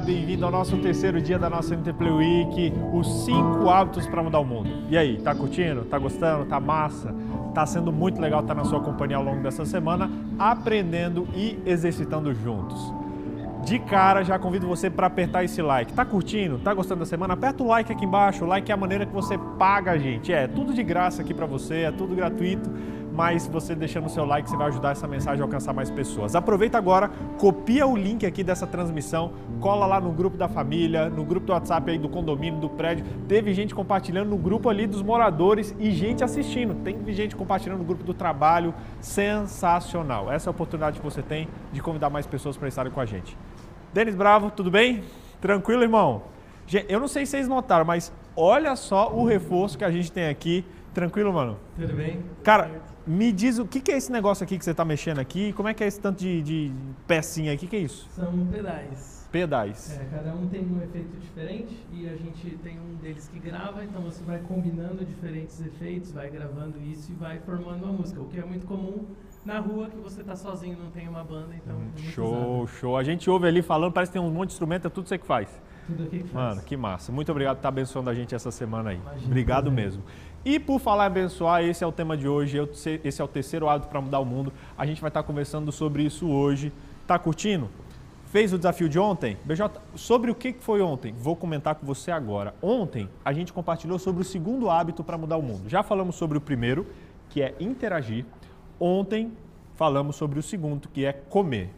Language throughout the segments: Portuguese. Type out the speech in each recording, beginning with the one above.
bem-vindo ao nosso terceiro dia da nossa Interplay Week, os cinco hábitos para mudar o mundo. E aí, tá curtindo? Tá gostando? Tá massa? Tá sendo muito legal estar na sua companhia ao longo dessa semana, aprendendo e exercitando juntos. De cara, já convido você para apertar esse like. Tá curtindo? Tá gostando da semana? Aperta o like aqui embaixo. O like é a maneira que você paga a gente. É tudo de graça aqui para você, é tudo gratuito mas você deixando o seu like, você vai ajudar essa mensagem a alcançar mais pessoas. Aproveita agora, copia o link aqui dessa transmissão, cola lá no grupo da família, no grupo do WhatsApp aí do condomínio, do prédio. Teve gente compartilhando no grupo ali dos moradores e gente assistindo. Tem gente compartilhando no grupo do trabalho. Sensacional. Essa é a oportunidade que você tem de convidar mais pessoas para estarem com a gente. Denis Bravo, tudo bem? Tranquilo, irmão? Eu não sei se vocês notaram, mas olha só o reforço que a gente tem aqui. Tranquilo, mano? Tudo bem? Cara, me diz o que, que é esse negócio aqui que você está mexendo aqui? Como é que é esse tanto de, de pecinha aí? O que, que é isso? São pedais. Pedais. É, cada um tem um efeito diferente e a gente tem um deles que grava, então você vai combinando diferentes efeitos, vai gravando isso e vai formando uma música, o que é muito comum na rua que você está sozinho, não tem uma banda, então. Hum, é show, usado. show. A gente ouve ali falando, parece que tem um monte de instrumento, é tudo você que faz. Tudo aqui que faz. Mano, que massa. Muito obrigado por estar abençoando a gente essa semana aí. Imagina, obrigado mesmo. E por falar em abençoar, esse é o tema de hoje, esse é o terceiro hábito para mudar o mundo. A gente vai estar conversando sobre isso hoje. Tá curtindo? Fez o desafio de ontem? BJ, sobre o que foi ontem? Vou comentar com você agora. Ontem a gente compartilhou sobre o segundo hábito para mudar o mundo. Já falamos sobre o primeiro, que é interagir. Ontem falamos sobre o segundo, que é comer.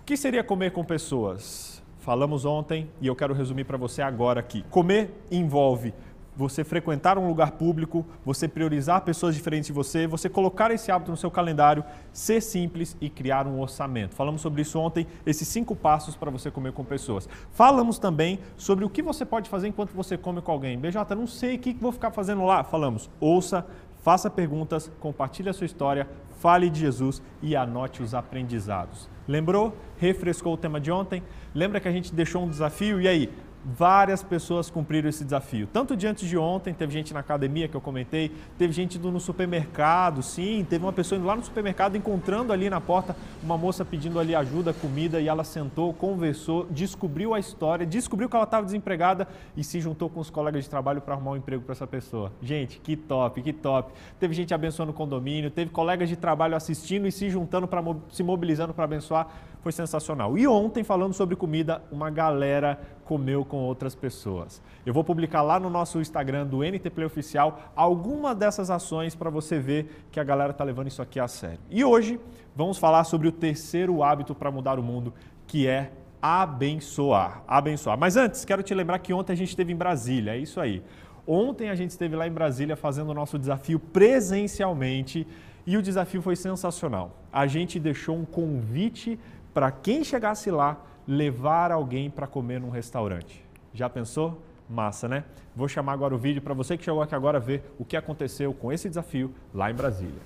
O que seria comer com pessoas? Falamos ontem e eu quero resumir para você agora aqui. Comer envolve você frequentar um lugar público, você priorizar pessoas diferentes de você, você colocar esse hábito no seu calendário, ser simples e criar um orçamento. Falamos sobre isso ontem, esses cinco passos para você comer com pessoas. Falamos também sobre o que você pode fazer enquanto você come com alguém. BJ, não sei o que vou ficar fazendo lá. Falamos, ouça, faça perguntas, compartilhe a sua história, fale de Jesus e anote os aprendizados. Lembrou? Refrescou o tema de ontem? Lembra que a gente deixou um desafio? E aí, várias pessoas cumpriram esse desafio. Tanto diante de ontem, teve gente na academia que eu comentei, teve gente indo no supermercado, sim, teve uma pessoa indo lá no supermercado, encontrando ali na porta uma moça pedindo ali ajuda, comida, e ela sentou, conversou, descobriu a história, descobriu que ela estava desempregada e se juntou com os colegas de trabalho para arrumar um emprego para essa pessoa. Gente, que top, que top. Teve gente abençoando o condomínio, teve colegas de trabalho assistindo e se juntando, para se mobilizando para abençoar foi sensacional. E ontem, falando sobre comida, uma galera comeu com outras pessoas. Eu vou publicar lá no nosso Instagram do NTP Oficial alguma dessas ações para você ver que a galera está levando isso aqui a sério. E hoje vamos falar sobre o terceiro hábito para mudar o mundo, que é abençoar. Abençoar. Mas antes, quero te lembrar que ontem a gente esteve em Brasília, é isso aí. Ontem a gente esteve lá em Brasília fazendo o nosso desafio presencialmente e o desafio foi sensacional. A gente deixou um convite para quem chegasse lá levar alguém para comer num restaurante. Já pensou? Massa, né? Vou chamar agora o vídeo para você que chegou aqui agora ver o que aconteceu com esse desafio lá em Brasília.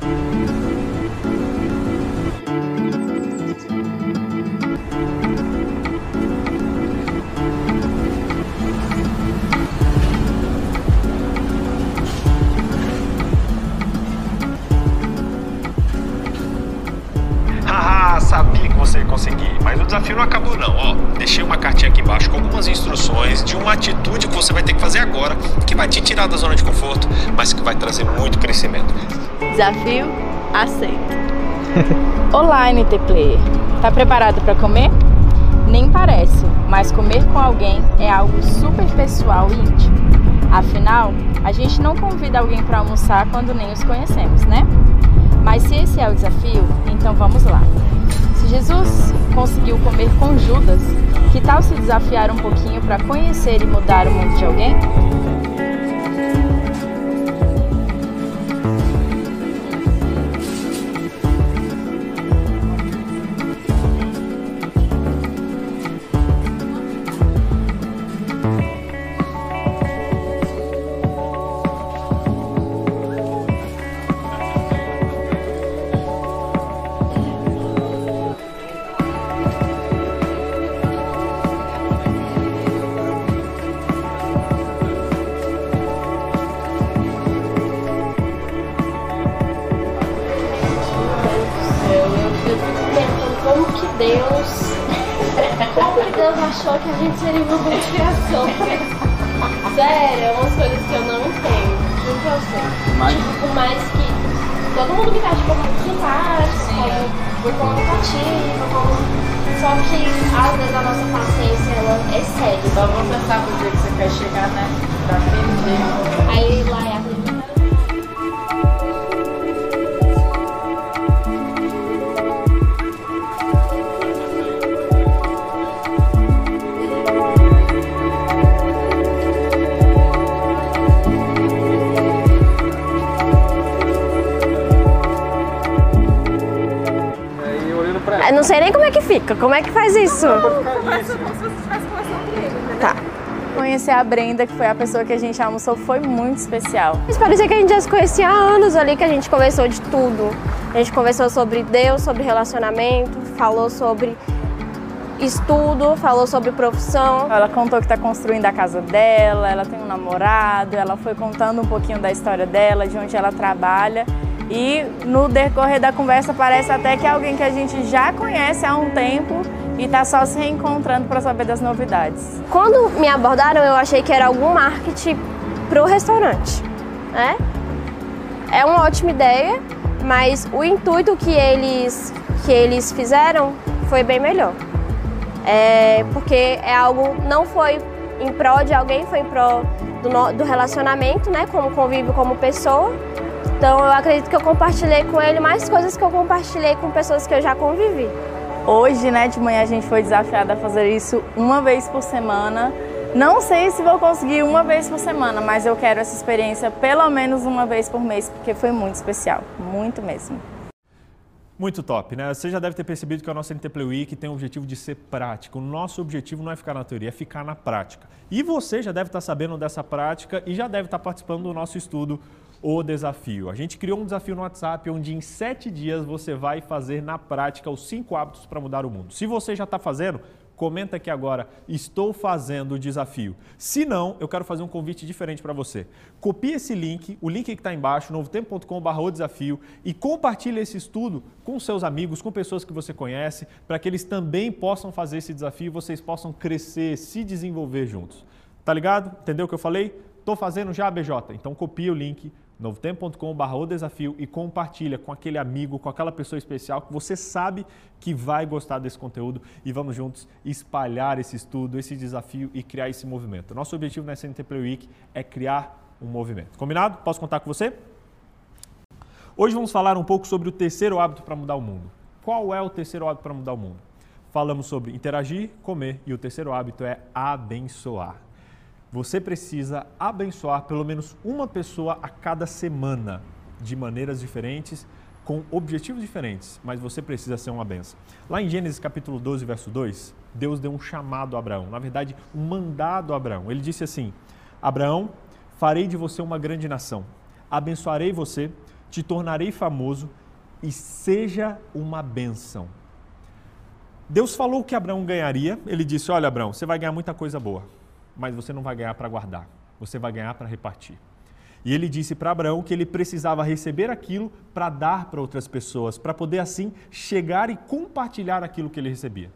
você desafio não acabou não, ó. Deixei uma cartinha aqui embaixo com algumas instruções de uma atitude que você vai ter que fazer agora, que vai te tirar da zona de conforto, mas que vai trazer muito crescimento. Desafio aceito. Olá, NT Player. Tá preparado para comer? Nem parece, mas comer com alguém é algo super pessoal e íntimo. Afinal, a gente não convida alguém para almoçar quando nem os conhecemos, né? Mas se esse é o desafio, então vamos lá. Se Jesus conseguiu comer com Judas, que tal se desafiar um pouquinho para conhecer e mudar o mundo de alguém? Eu não sei nem como é que fica. Como é que faz isso? Tá. Conhecer a Brenda, que foi a pessoa que a gente almoçou, foi muito especial. Mas parecia que a gente já se conhecia há anos ali, que a gente conversou de tudo. A gente conversou sobre Deus, sobre relacionamento, falou sobre estudo, falou sobre profissão. Ela contou que está construindo a casa dela, ela tem um namorado, ela foi contando um pouquinho da história dela, de onde ela trabalha. E no decorrer da conversa parece até que é alguém que a gente já conhece há um tempo e está só se reencontrando para saber das novidades. Quando me abordaram, eu achei que era algum marketing pro restaurante, né? É uma ótima ideia, mas o intuito que eles, que eles fizeram foi bem melhor. É, porque é algo, não foi em prol de alguém, foi em prol do, do relacionamento, né? Como convívio como pessoa. Então eu acredito que eu compartilhei com ele mais coisas que eu compartilhei com pessoas que eu já convivi. Hoje, né, de manhã a gente foi desafiada a fazer isso uma vez por semana. Não sei se vou conseguir uma vez por semana, mas eu quero essa experiência pelo menos uma vez por mês, porque foi muito especial, muito mesmo. Muito top, né? Você já deve ter percebido que a nossa NT Play Week tem o objetivo de ser prática. O nosso objetivo não é ficar na teoria, é ficar na prática. E você já deve estar sabendo dessa prática e já deve estar participando do nosso estudo O Desafio. A gente criou um desafio no WhatsApp onde em sete dias você vai fazer na prática os cinco hábitos para mudar o mundo. Se você já está fazendo, comenta aqui agora, estou fazendo o desafio. Se não, eu quero fazer um convite diferente para você. Copie esse link, o link que está embaixo, novotempo.com.br desafio e compartilhe esse estudo com seus amigos, com pessoas que você conhece, para que eles também possam fazer esse desafio e vocês possam crescer, se desenvolver juntos. Tá ligado? Entendeu o que eu falei? Tô fazendo já, BJ. Então copia o link novotempo.com.br o desafio e compartilha com aquele amigo, com aquela pessoa especial que você sabe que vai gostar desse conteúdo e vamos juntos espalhar esse estudo, esse desafio e criar esse movimento. Nosso objetivo na SNT Play Week é criar um movimento. Combinado? Posso contar com você? Hoje vamos falar um pouco sobre o terceiro hábito para mudar o mundo. Qual é o terceiro hábito para mudar o mundo? Falamos sobre interagir, comer e o terceiro hábito é abençoar. Você precisa abençoar pelo menos uma pessoa a cada semana, de maneiras diferentes, com objetivos diferentes, mas você precisa ser uma benção. Lá em Gênesis capítulo 12, verso 2, Deus deu um chamado a Abraão, na verdade, um mandado a Abraão. Ele disse assim: Abraão, farei de você uma grande nação, abençoarei você, te tornarei famoso e seja uma bênção. Deus falou que Abraão ganharia. Ele disse: Olha, Abraão, você vai ganhar muita coisa boa, mas você não vai ganhar para guardar, você vai ganhar para repartir. E ele disse para Abraão que ele precisava receber aquilo para dar para outras pessoas, para poder assim chegar e compartilhar aquilo que ele recebia.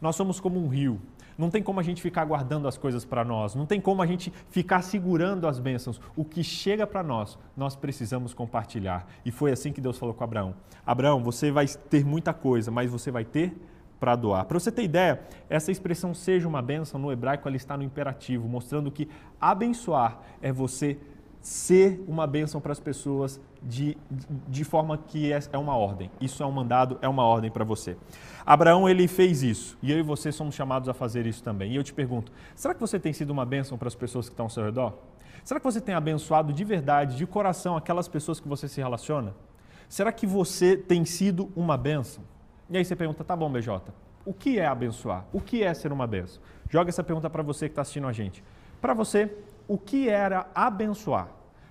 Nós somos como um rio. Não tem como a gente ficar guardando as coisas para nós, não tem como a gente ficar segurando as bênçãos. O que chega para nós, nós precisamos compartilhar. E foi assim que Deus falou com Abraão: Abraão, você vai ter muita coisa, mas você vai ter para doar. Para você ter ideia, essa expressão seja uma bênção no hebraico ela está no imperativo, mostrando que abençoar é você ser uma bênção para as pessoas de, de forma que é, é uma ordem. Isso é um mandado, é uma ordem para você. Abraão, ele fez isso e eu e você somos chamados a fazer isso também. E eu te pergunto, será que você tem sido uma bênção para as pessoas que estão ao seu redor? Será que você tem abençoado de verdade, de coração, aquelas pessoas que você se relaciona? Será que você tem sido uma bênção? E aí você pergunta, tá bom, BJ, o que é abençoar? O que é ser uma bênção? Joga essa pergunta para você que está assistindo a gente. Para você, o que era abençoar?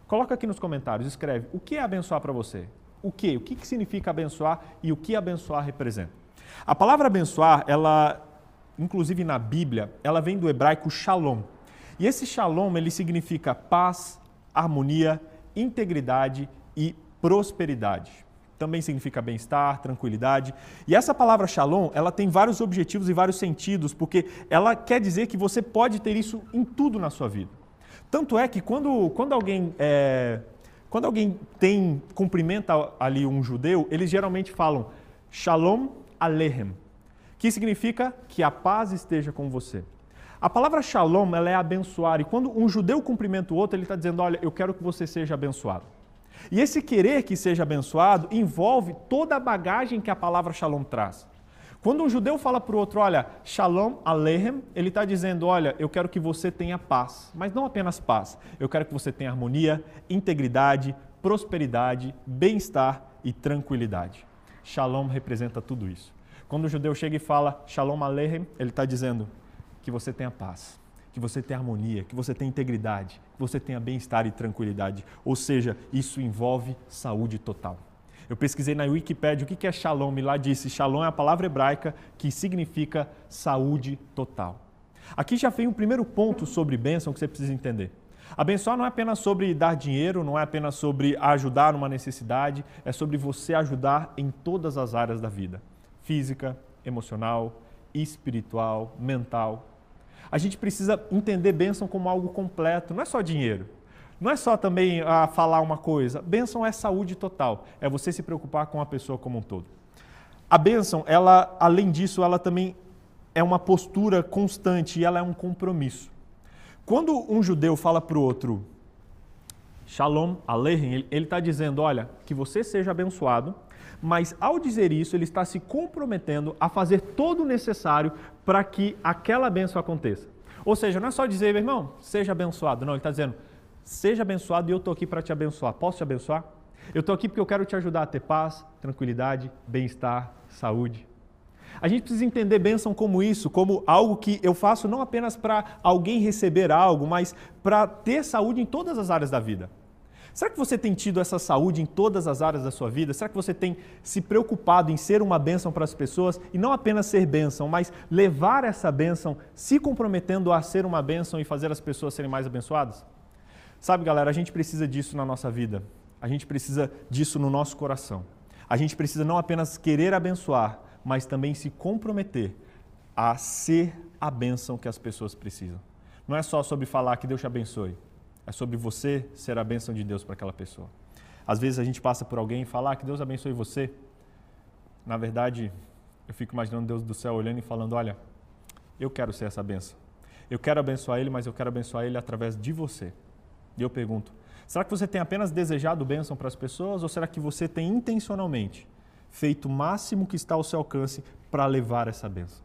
Coloca aqui nos comentários, escreve o que é abençoar para você. O que? O que que significa abençoar e o que abençoar representa? A palavra abençoar, ela, inclusive na Bíblia, ela vem do hebraico shalom. E esse shalom, ele significa paz, harmonia, integridade e prosperidade. Também significa bem-estar, tranquilidade. E essa palavra shalom, ela tem vários objetivos e vários sentidos, porque ela quer dizer que você pode ter isso em tudo na sua vida. Tanto é que quando, quando alguém é, quando alguém tem cumprimenta ali um judeu, eles geralmente falam shalom aleichem, que significa que a paz esteja com você. A palavra shalom ela é abençoar e quando um judeu cumprimenta o outro, ele está dizendo, olha, eu quero que você seja abençoado. E esse querer que seja abençoado envolve toda a bagagem que a palavra shalom traz. Quando um judeu fala para o outro, olha, shalom aleichem, ele está dizendo, olha, eu quero que você tenha paz, mas não apenas paz, eu quero que você tenha harmonia, integridade, prosperidade, bem-estar e tranquilidade. Shalom representa tudo isso. Quando o judeu chega e fala shalom aleichem, ele está dizendo que você tenha paz, que você tenha harmonia, que você tenha integridade, que você tenha bem-estar e tranquilidade. Ou seja, isso envolve saúde total. Eu pesquisei na Wikipedia o que é shalom e lá disse: shalom é a palavra hebraica que significa saúde total. Aqui já vem o primeiro ponto sobre bênção que você precisa entender. Abençoar não é apenas sobre dar dinheiro, não é apenas sobre ajudar numa necessidade, é sobre você ajudar em todas as áreas da vida: física, emocional, espiritual, mental. A gente precisa entender bênção como algo completo, não é só dinheiro. Não é só também ah, falar uma coisa. Bênção é saúde total. É você se preocupar com a pessoa como um todo. A bênção, ela, além disso, ela também é uma postura constante e ela é um compromisso. Quando um judeu fala para o outro, Shalom Aleichem, ele está dizendo, olha, que você seja abençoado, mas ao dizer isso, ele está se comprometendo a fazer todo o necessário para que aquela bênção aconteça. Ou seja, não é só dizer, meu irmão, seja abençoado. Não, ele está dizendo, Seja abençoado e eu estou aqui para te abençoar. Posso te abençoar? Eu estou aqui porque eu quero te ajudar a ter paz, tranquilidade, bem-estar, saúde. A gente precisa entender bênção como isso, como algo que eu faço não apenas para alguém receber algo, mas para ter saúde em todas as áreas da vida. Será que você tem tido essa saúde em todas as áreas da sua vida? Será que você tem se preocupado em ser uma bênção para as pessoas e não apenas ser bênção, mas levar essa bênção, se comprometendo a ser uma bênção e fazer as pessoas serem mais abençoadas? Sabe, galera, a gente precisa disso na nossa vida. A gente precisa disso no nosso coração. A gente precisa não apenas querer abençoar, mas também se comprometer a ser a bênção que as pessoas precisam. Não é só sobre falar que Deus te abençoe, é sobre você ser a bênção de Deus para aquela pessoa. Às vezes a gente passa por alguém e fala ah, que Deus abençoe você. Na verdade, eu fico imaginando Deus do céu olhando e falando: olha, eu quero ser essa bênção. Eu quero abençoar ele, mas eu quero abençoar ele através de você. E eu pergunto: será que você tem apenas desejado bênção para as pessoas ou será que você tem intencionalmente feito o máximo que está ao seu alcance para levar essa bênção?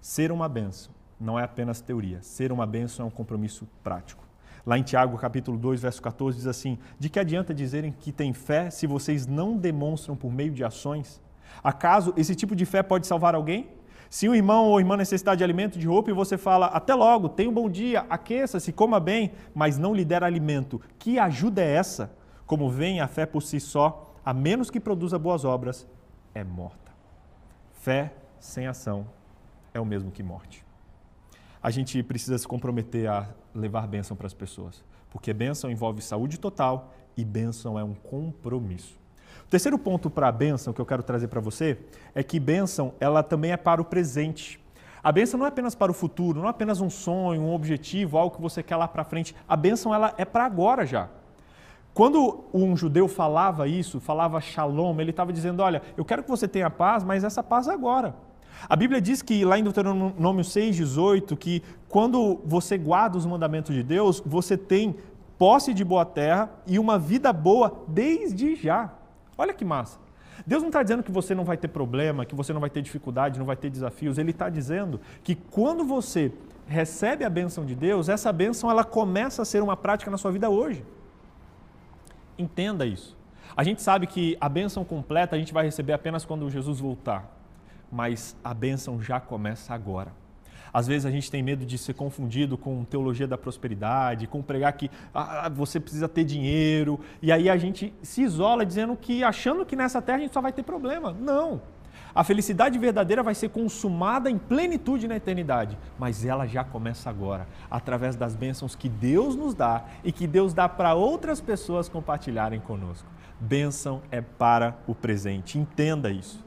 Ser uma bênção não é apenas teoria, ser uma bênção é um compromisso prático. Lá em Tiago, capítulo 2, verso 14, diz assim: De que adianta dizerem que têm fé se vocês não demonstram por meio de ações? Acaso esse tipo de fé pode salvar alguém? Se um irmão ou irmã necessitar de alimento, de roupa, e você fala, até logo, tenha um bom dia, aqueça-se, coma bem, mas não lhe der alimento, que ajuda é essa? Como vem a fé por si só, a menos que produza boas obras, é morta. Fé sem ação é o mesmo que morte. A gente precisa se comprometer a levar bênção para as pessoas, porque bênção envolve saúde total e bênção é um compromisso. O terceiro ponto para a bênção que eu quero trazer para você é que bênção ela também é para o presente. A bênção não é apenas para o futuro, não é apenas um sonho, um objetivo, algo que você quer lá para frente. A bênção ela é para agora já. Quando um judeu falava isso, falava shalom, ele estava dizendo: Olha, eu quero que você tenha paz, mas essa paz é agora. A Bíblia diz que lá em Deuteronômio 6,18, que quando você guarda os mandamentos de Deus, você tem posse de boa terra e uma vida boa desde já. Olha que massa. Deus não está dizendo que você não vai ter problema, que você não vai ter dificuldade, não vai ter desafios. Ele está dizendo que quando você recebe a bênção de Deus, essa bênção ela começa a ser uma prática na sua vida hoje. Entenda isso. A gente sabe que a bênção completa a gente vai receber apenas quando Jesus voltar, mas a bênção já começa agora. Às vezes a gente tem medo de ser confundido com teologia da prosperidade, com pregar que ah, você precisa ter dinheiro, e aí a gente se isola dizendo que achando que nessa terra a gente só vai ter problema. Não. A felicidade verdadeira vai ser consumada em plenitude na eternidade, mas ela já começa agora, através das bênçãos que Deus nos dá e que Deus dá para outras pessoas compartilharem conosco. Bênção é para o presente, entenda isso.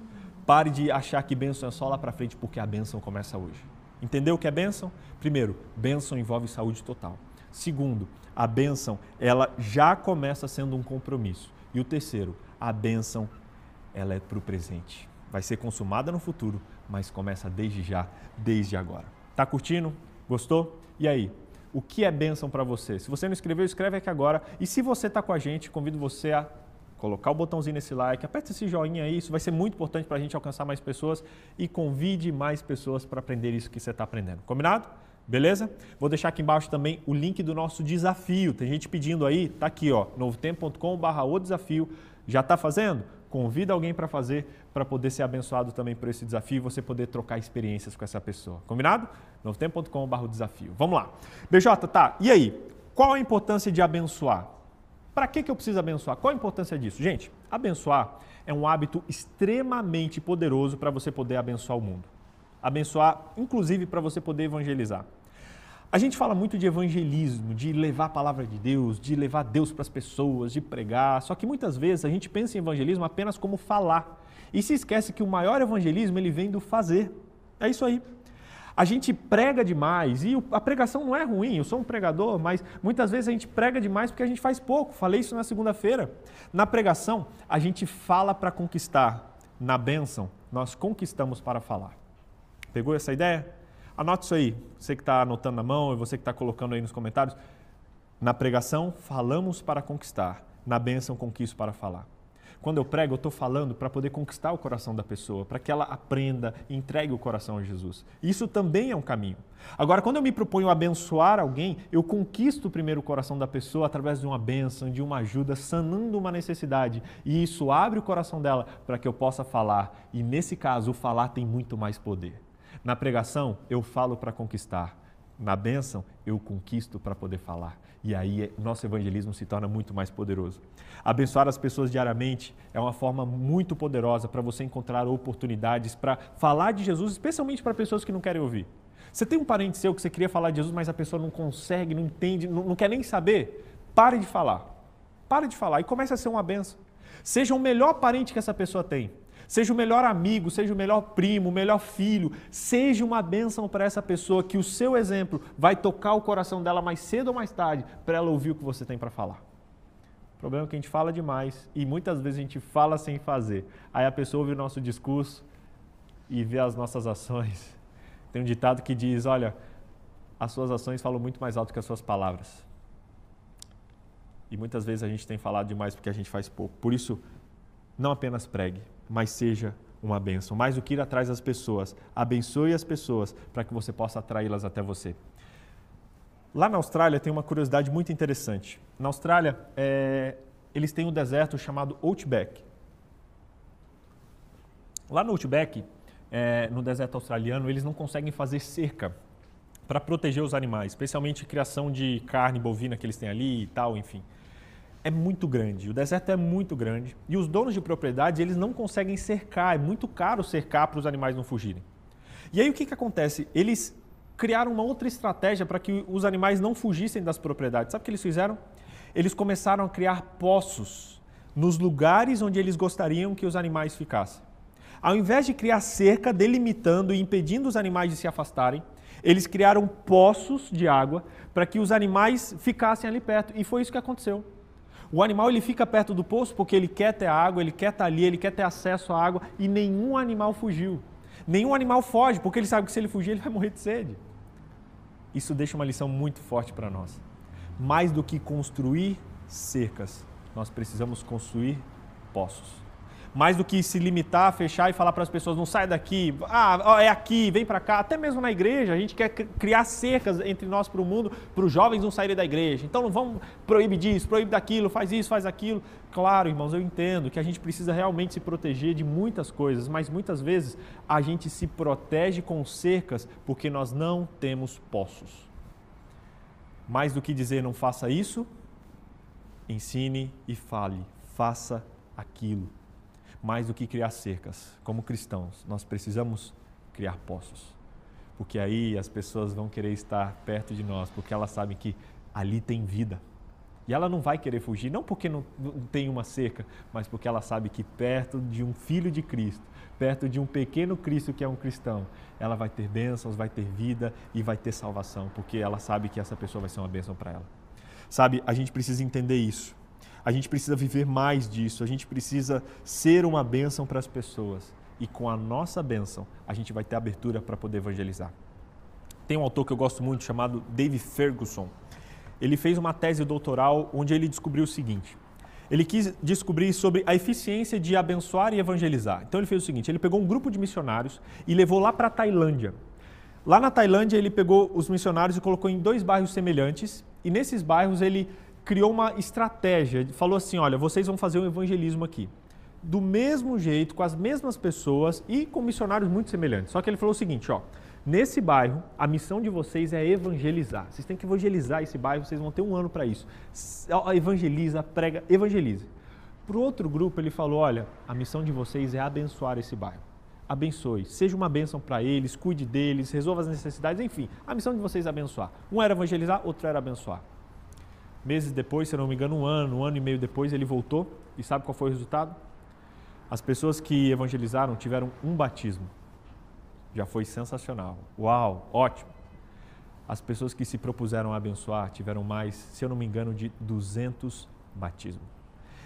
Pare de achar que bênção é só lá para frente, porque a bênção começa hoje. Entendeu o que é bênção? Primeiro, bênção envolve saúde total. Segundo, a bênção, ela já começa sendo um compromisso. E o terceiro, a bênção, ela é para o presente. Vai ser consumada no futuro, mas começa desde já, desde agora. Tá curtindo? Gostou? E aí? O que é bênção para você? Se você não escreveu, escreve aqui agora. E se você está com a gente, convido você a colocar o botãozinho nesse like, aperta esse joinha aí, isso vai ser muito importante para a gente alcançar mais pessoas e convide mais pessoas para aprender isso que você está aprendendo. Combinado? Beleza? Vou deixar aqui embaixo também o link do nosso desafio. Tem gente pedindo aí, tá aqui, ó, novotempo.com/barra o desafio. Já está fazendo? Convida alguém para fazer, para poder ser abençoado também por esse desafio e você poder trocar experiências com essa pessoa. Combinado? novotempo.com/barra desafio. Vamos lá. BJ, tá. E aí? Qual a importância de abençoar? Para que, que eu preciso abençoar? Qual a importância disso? Gente, abençoar é um hábito extremamente poderoso para você poder abençoar o mundo. Abençoar, inclusive, para você poder evangelizar. A gente fala muito de evangelismo, de levar a palavra de Deus, de levar Deus para as pessoas, de pregar, só que muitas vezes a gente pensa em evangelismo apenas como falar e se esquece que o maior evangelismo ele vem do fazer. É isso aí. A gente prega demais e a pregação não é ruim, eu sou um pregador, mas muitas vezes a gente prega demais porque a gente faz pouco. Falei isso na segunda-feira. Na pregação, a gente fala para conquistar. Na bênção, nós conquistamos para falar. Pegou essa ideia? Anote isso aí, você que está anotando na mão e você que está colocando aí nos comentários. Na pregação, falamos para conquistar. Na bênção, conquisto para falar. Quando eu prego, eu estou falando para poder conquistar o coração da pessoa, para que ela aprenda e entregue o coração a Jesus. Isso também é um caminho. Agora, quando eu me proponho abençoar alguém, eu conquisto primeiro o coração da pessoa através de uma bênção, de uma ajuda, sanando uma necessidade. E isso abre o coração dela para que eu possa falar. E nesse caso, o falar tem muito mais poder. Na pregação, eu falo para conquistar. Na bênção, eu conquisto para poder falar. E aí, nosso evangelismo se torna muito mais poderoso. Abençoar as pessoas diariamente é uma forma muito poderosa para você encontrar oportunidades para falar de Jesus, especialmente para pessoas que não querem ouvir. Você tem um parente seu que você queria falar de Jesus, mas a pessoa não consegue, não entende, não, não quer nem saber? Pare de falar. Pare de falar e comece a ser uma benção. Seja o melhor parente que essa pessoa tem. Seja o melhor amigo, seja o melhor primo, o melhor filho, seja uma bênção para essa pessoa que o seu exemplo vai tocar o coração dela mais cedo ou mais tarde para ela ouvir o que você tem para falar. O problema é que a gente fala demais e muitas vezes a gente fala sem fazer. Aí a pessoa ouve o nosso discurso e vê as nossas ações. Tem um ditado que diz: olha, as suas ações falam muito mais alto que as suas palavras. E muitas vezes a gente tem falado demais porque a gente faz pouco. Por isso, não apenas pregue, mas seja uma bênção. Mais do que ir atrás das pessoas, abençoe as pessoas para que você possa atraí-las até você. Lá na Austrália tem uma curiosidade muito interessante. Na Austrália, é, eles têm um deserto chamado Outback. Lá no Outback, é, no deserto australiano, eles não conseguem fazer cerca para proteger os animais, especialmente criação de carne bovina que eles têm ali e tal, enfim é muito grande, o deserto é muito grande e os donos de propriedade eles não conseguem cercar, é muito caro cercar para os animais não fugirem. E aí o que, que acontece? Eles criaram uma outra estratégia para que os animais não fugissem das propriedades. Sabe o que eles fizeram? Eles começaram a criar poços nos lugares onde eles gostariam que os animais ficassem. Ao invés de criar cerca delimitando e impedindo os animais de se afastarem, eles criaram poços de água para que os animais ficassem ali perto. E foi isso que aconteceu. O animal ele fica perto do poço porque ele quer ter água, ele quer estar ali, ele quer ter acesso à água e nenhum animal fugiu. Nenhum animal foge porque ele sabe que se ele fugir ele vai morrer de sede. Isso deixa uma lição muito forte para nós. Mais do que construir cercas, nós precisamos construir poços mais do que se limitar fechar e falar para as pessoas não sai daqui, ah, é aqui, vem para cá. Até mesmo na igreja, a gente quer criar cercas entre nós para o mundo, para os jovens não saírem da igreja. Então não vamos proibir disso, proibir daquilo, faz isso, faz aquilo. Claro, irmãos, eu entendo que a gente precisa realmente se proteger de muitas coisas, mas muitas vezes a gente se protege com cercas porque nós não temos poços. Mais do que dizer não faça isso, ensine e fale, faça aquilo mais do que criar cercas. Como cristãos, nós precisamos criar poços. Porque aí as pessoas vão querer estar perto de nós, porque elas sabem que ali tem vida. E ela não vai querer fugir, não porque não, não tem uma cerca, mas porque ela sabe que perto de um filho de Cristo, perto de um pequeno Cristo que é um cristão, ela vai ter bênçãos, vai ter vida e vai ter salvação, porque ela sabe que essa pessoa vai ser uma bênção para ela. Sabe, a gente precisa entender isso. A gente precisa viver mais disso, a gente precisa ser uma bênção para as pessoas. E com a nossa bênção, a gente vai ter abertura para poder evangelizar. Tem um autor que eu gosto muito chamado David Ferguson ele fez uma tese doutoral onde ele descobriu o seguinte. Ele quis descobrir sobre a eficiência de abençoar e evangelizar. Então ele fez o seguinte: ele pegou um grupo de missionários e levou lá para a Tailândia. Lá na Tailândia, ele pegou os missionários e colocou em dois bairros semelhantes, e nesses bairros ele criou uma estratégia. Falou assim: olha, vocês vão fazer um evangelismo aqui. Do mesmo jeito, com as mesmas pessoas e com missionários muito semelhantes. Só que ele falou o seguinte: ó, Nesse bairro, a missão de vocês é evangelizar. Vocês têm que evangelizar esse bairro, vocês vão ter um ano para isso. Evangeliza, prega, evangelize. Para o outro grupo, ele falou: olha, a missão de vocês é abençoar esse bairro. Abençoe, seja uma bênção para eles, cuide deles, resolva as necessidades, enfim. A missão de vocês é abençoar. Um era evangelizar, outro era abençoar. Meses depois, se não me engano, um ano, um ano e meio depois, ele voltou e sabe qual foi o resultado? As pessoas que evangelizaram tiveram um batismo já foi sensacional. Uau, ótimo. As pessoas que se propuseram a abençoar tiveram mais, se eu não me engano, de 200 batismos.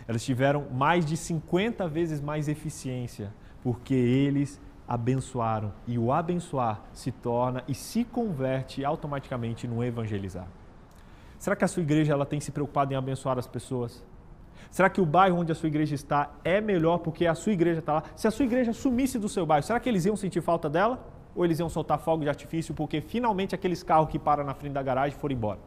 Elas tiveram mais de 50 vezes mais eficiência, porque eles abençoaram. E o abençoar se torna e se converte automaticamente no evangelizar. Será que a sua igreja ela tem se preocupado em abençoar as pessoas? Será que o bairro onde a sua igreja está é melhor porque a sua igreja está lá? Se a sua igreja sumisse do seu bairro, será que eles iam sentir falta dela? Ou eles iam soltar fogo de artifício porque finalmente aqueles carros que param na frente da garagem foram embora?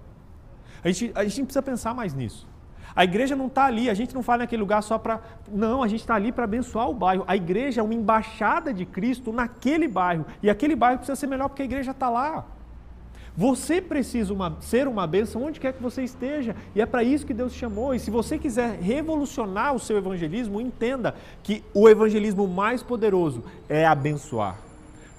A gente, a gente precisa pensar mais nisso. A igreja não está ali, a gente não faz naquele lugar só para. Não, a gente está ali para abençoar o bairro. A igreja é uma embaixada de Cristo naquele bairro. E aquele bairro precisa ser melhor porque a igreja está lá. Você precisa uma, ser uma bênção onde quer que você esteja, e é para isso que Deus te chamou. E se você quiser revolucionar o seu evangelismo, entenda que o evangelismo mais poderoso é abençoar.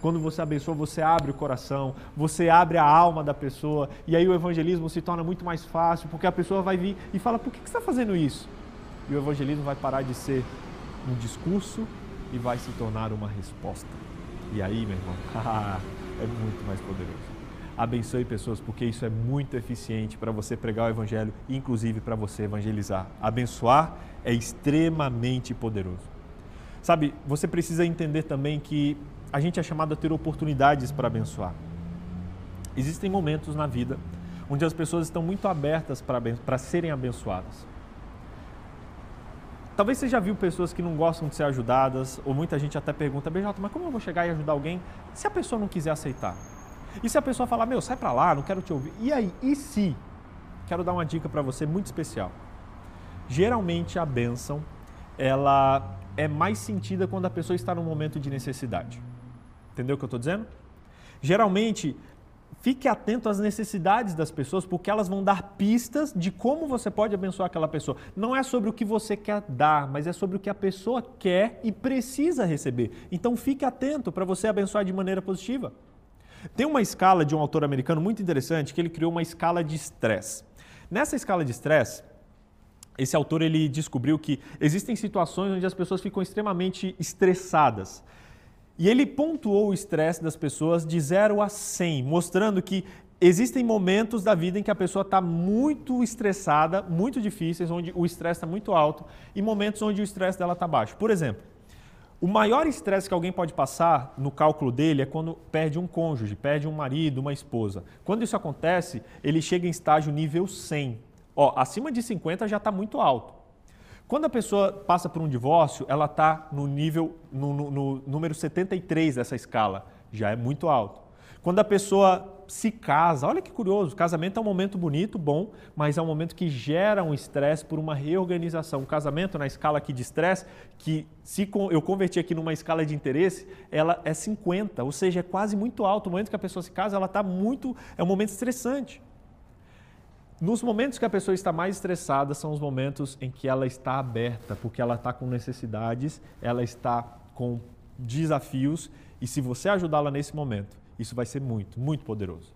Quando você abençoa, você abre o coração, você abre a alma da pessoa, e aí o evangelismo se torna muito mais fácil, porque a pessoa vai vir e fala: por que você está fazendo isso? E o evangelismo vai parar de ser um discurso e vai se tornar uma resposta. E aí, meu irmão, é muito mais poderoso abençoe pessoas, porque isso é muito eficiente para você pregar o Evangelho inclusive, para você evangelizar. Abençoar é extremamente poderoso. Sabe, você precisa entender também que a gente é chamado a ter oportunidades para abençoar. Existem momentos na vida onde as pessoas estão muito abertas para serem abençoadas. Talvez você já viu pessoas que não gostam de ser ajudadas, ou muita gente até pergunta, BJ, mas como eu vou chegar e ajudar alguém se a pessoa não quiser aceitar? E se a pessoa falar, meu, sai para lá, não quero te ouvir. E aí, e se? Quero dar uma dica para você muito especial. Geralmente a bênção, ela é mais sentida quando a pessoa está num momento de necessidade. Entendeu o que eu estou dizendo? Geralmente, fique atento às necessidades das pessoas, porque elas vão dar pistas de como você pode abençoar aquela pessoa. Não é sobre o que você quer dar, mas é sobre o que a pessoa quer e precisa receber. Então fique atento para você abençoar de maneira positiva. Tem uma escala de um autor americano muito interessante que ele criou uma escala de estresse. Nessa escala de estresse, esse autor ele descobriu que existem situações onde as pessoas ficam extremamente estressadas. E ele pontuou o estresse das pessoas de 0 a 100, mostrando que existem momentos da vida em que a pessoa está muito estressada, muito difíceis, onde o estresse está muito alto, e momentos onde o estresse dela está baixo. Por exemplo, o maior estresse que alguém pode passar no cálculo dele é quando perde um cônjuge, perde um marido, uma esposa. Quando isso acontece, ele chega em estágio nível 100. Ó, acima de 50 já está muito alto. Quando a pessoa passa por um divórcio, ela está no nível, no, no, no número 73 dessa escala, já é muito alto. Quando a pessoa se casa, olha que curioso, casamento é um momento bonito, bom, mas é um momento que gera um estresse por uma reorganização. O casamento, na escala aqui de estresse, que se eu converti aqui numa escala de interesse, ela é 50, ou seja, é quase muito alto. O momento que a pessoa se casa, ela está muito, é um momento estressante. Nos momentos que a pessoa está mais estressada, são os momentos em que ela está aberta, porque ela está com necessidades, ela está com desafios, e se você ajudá-la nesse momento, isso vai ser muito, muito poderoso.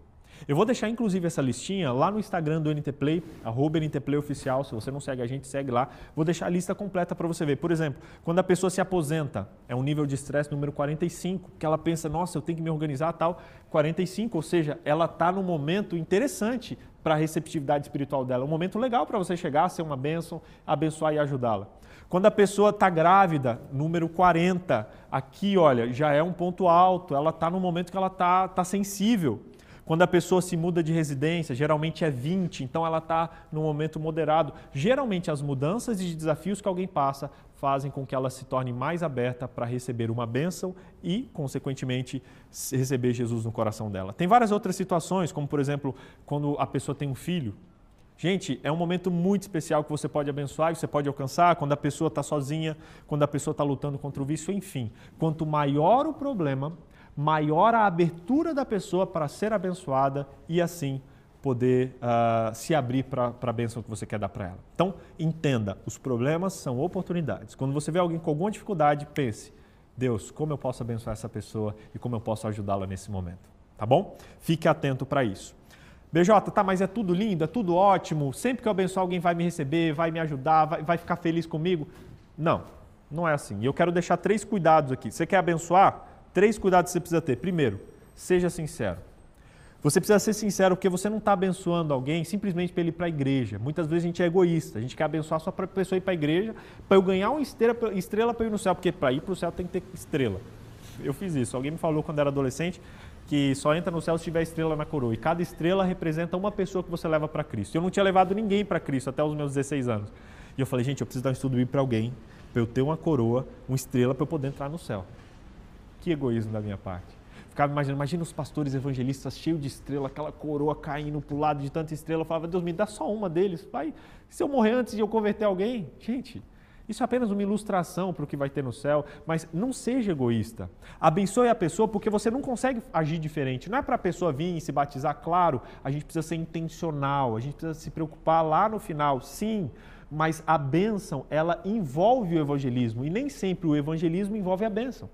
Eu vou deixar inclusive essa listinha lá no Instagram do NT Play, arroba NT Play Oficial. Se você não segue a gente, segue lá. Vou deixar a lista completa para você ver. Por exemplo, quando a pessoa se aposenta, é um nível de estresse número 45, que ela pensa, nossa, eu tenho que me organizar tal. 45, ou seja, ela está num momento interessante para a receptividade espiritual dela. Um momento legal para você chegar, ser uma bênção, abençoar e ajudá-la. Quando a pessoa está grávida, número 40, aqui, olha, já é um ponto alto, ela está no momento que ela está tá sensível. Quando a pessoa se muda de residência, geralmente é 20, então ela está no momento moderado. Geralmente as mudanças e desafios que alguém passa fazem com que ela se torne mais aberta para receber uma bênção e, consequentemente, receber Jesus no coração dela. Tem várias outras situações, como por exemplo, quando a pessoa tem um filho. Gente, é um momento muito especial que você pode abençoar, você pode alcançar quando a pessoa está sozinha, quando a pessoa está lutando contra o vício, enfim. Quanto maior o problema, maior a abertura da pessoa para ser abençoada e assim poder uh, se abrir para a bênção que você quer dar para ela. Então, entenda, os problemas são oportunidades. Quando você vê alguém com alguma dificuldade, pense, Deus, como eu posso abençoar essa pessoa e como eu posso ajudá-la nesse momento. Tá bom? Fique atento para isso. BJ, tá, mas é tudo lindo, é tudo ótimo, sempre que eu abençoar alguém vai me receber, vai me ajudar, vai, vai ficar feliz comigo. Não, não é assim. E eu quero deixar três cuidados aqui. Você quer abençoar? Três cuidados você precisa ter. Primeiro, seja sincero. Você precisa ser sincero porque você não está abençoando alguém simplesmente para ele ir para a igreja. Muitas vezes a gente é egoísta, a gente quer abençoar só para a pessoa ir para a igreja, para eu ganhar uma estrela para ir no céu, porque para ir para o céu tem que ter estrela. Eu fiz isso. Alguém me falou quando era adolescente que só entra no céu se tiver estrela na coroa. E cada estrela representa uma pessoa que você leva para Cristo. Eu não tinha levado ninguém para Cristo até os meus 16 anos. E eu falei, gente, eu preciso dar um estudo para alguém, para eu ter uma coroa, uma estrela, para eu poder entrar no céu. Que egoísmo da minha parte. Ficava imaginando, imagina os pastores evangelistas cheios de estrela, aquela coroa caindo para o lado de tanta estrela. Eu falava, Deus, me dá só uma deles. Vai, se eu morrer antes de eu converter alguém, gente, isso é apenas uma ilustração para o que vai ter no céu, mas não seja egoísta. Abençoe a pessoa porque você não consegue agir diferente. Não é para a pessoa vir e se batizar, claro, a gente precisa ser intencional, a gente precisa se preocupar lá no final, sim, mas a bênção, ela envolve o evangelismo e nem sempre o evangelismo envolve a bênção.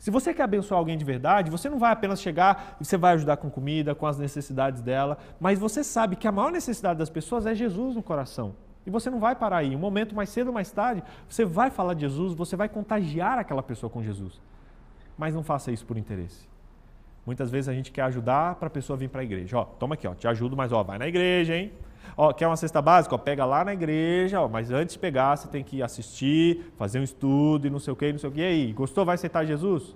Se você quer abençoar alguém de verdade, você não vai apenas chegar e você vai ajudar com comida, com as necessidades dela, mas você sabe que a maior necessidade das pessoas é Jesus no coração. E você não vai parar aí. Um momento mais cedo ou mais tarde, você vai falar de Jesus, você vai contagiar aquela pessoa com Jesus. Mas não faça isso por interesse. Muitas vezes a gente quer ajudar para a pessoa vir para a igreja. Ó, toma aqui, ó, te ajudo, mas ó, vai na igreja, hein? Ó, quer uma cesta básica? Ó, pega lá na igreja, ó, mas antes de pegar, você tem que assistir, fazer um estudo e não sei o que, não sei o que. E aí, gostou? Vai aceitar Jesus?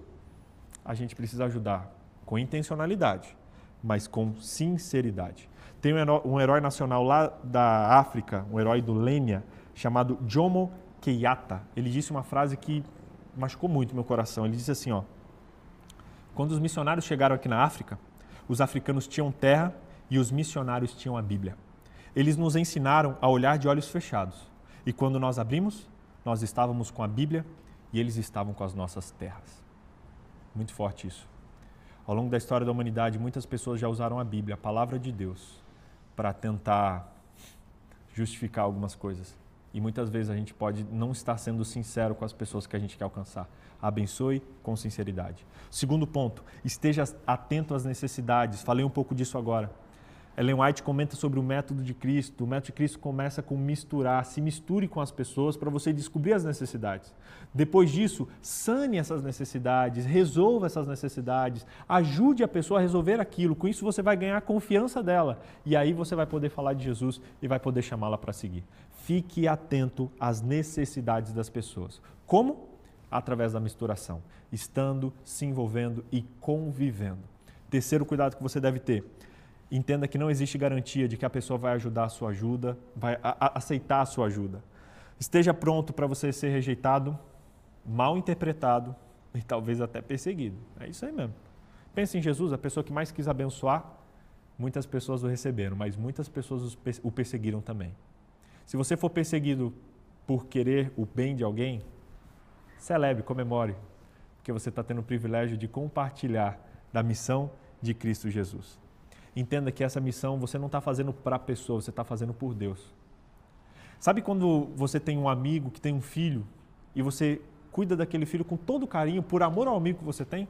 A gente precisa ajudar com intencionalidade, mas com sinceridade. Tem um herói nacional lá da África, um herói do Lênia, chamado Jomo Kenyatta. Ele disse uma frase que machucou muito meu coração. Ele disse assim, ó: Quando os missionários chegaram aqui na África, os africanos tinham terra e os missionários tinham a Bíblia. Eles nos ensinaram a olhar de olhos fechados. E quando nós abrimos, nós estávamos com a Bíblia e eles estavam com as nossas terras. Muito forte isso. Ao longo da história da humanidade, muitas pessoas já usaram a Bíblia, a palavra de Deus, para tentar justificar algumas coisas. E muitas vezes a gente pode não estar sendo sincero com as pessoas que a gente quer alcançar. Abençoe com sinceridade. Segundo ponto, esteja atento às necessidades. Falei um pouco disso agora. Ellen White comenta sobre o método de Cristo. O método de Cristo começa com misturar, se misture com as pessoas para você descobrir as necessidades. Depois disso, sane essas necessidades, resolva essas necessidades, ajude a pessoa a resolver aquilo. Com isso você vai ganhar a confiança dela e aí você vai poder falar de Jesus e vai poder chamá-la para seguir. Fique atento às necessidades das pessoas. Como? Através da misturação, estando, se envolvendo e convivendo. Terceiro cuidado que você deve ter entenda que não existe garantia de que a pessoa vai ajudar a sua ajuda, vai a, a, aceitar a sua ajuda. Esteja pronto para você ser rejeitado, mal interpretado e talvez até perseguido. É isso aí mesmo. Pense em Jesus, a pessoa que mais quis abençoar, muitas pessoas o receberam, mas muitas pessoas o perseguiram também. Se você for perseguido por querer o bem de alguém, celebre, comemore, porque você está tendo o privilégio de compartilhar da missão de Cristo Jesus. Entenda que essa missão você não está fazendo para a pessoa, você está fazendo por Deus. Sabe quando você tem um amigo que tem um filho e você cuida daquele filho com todo carinho, por amor ao amigo que você tem?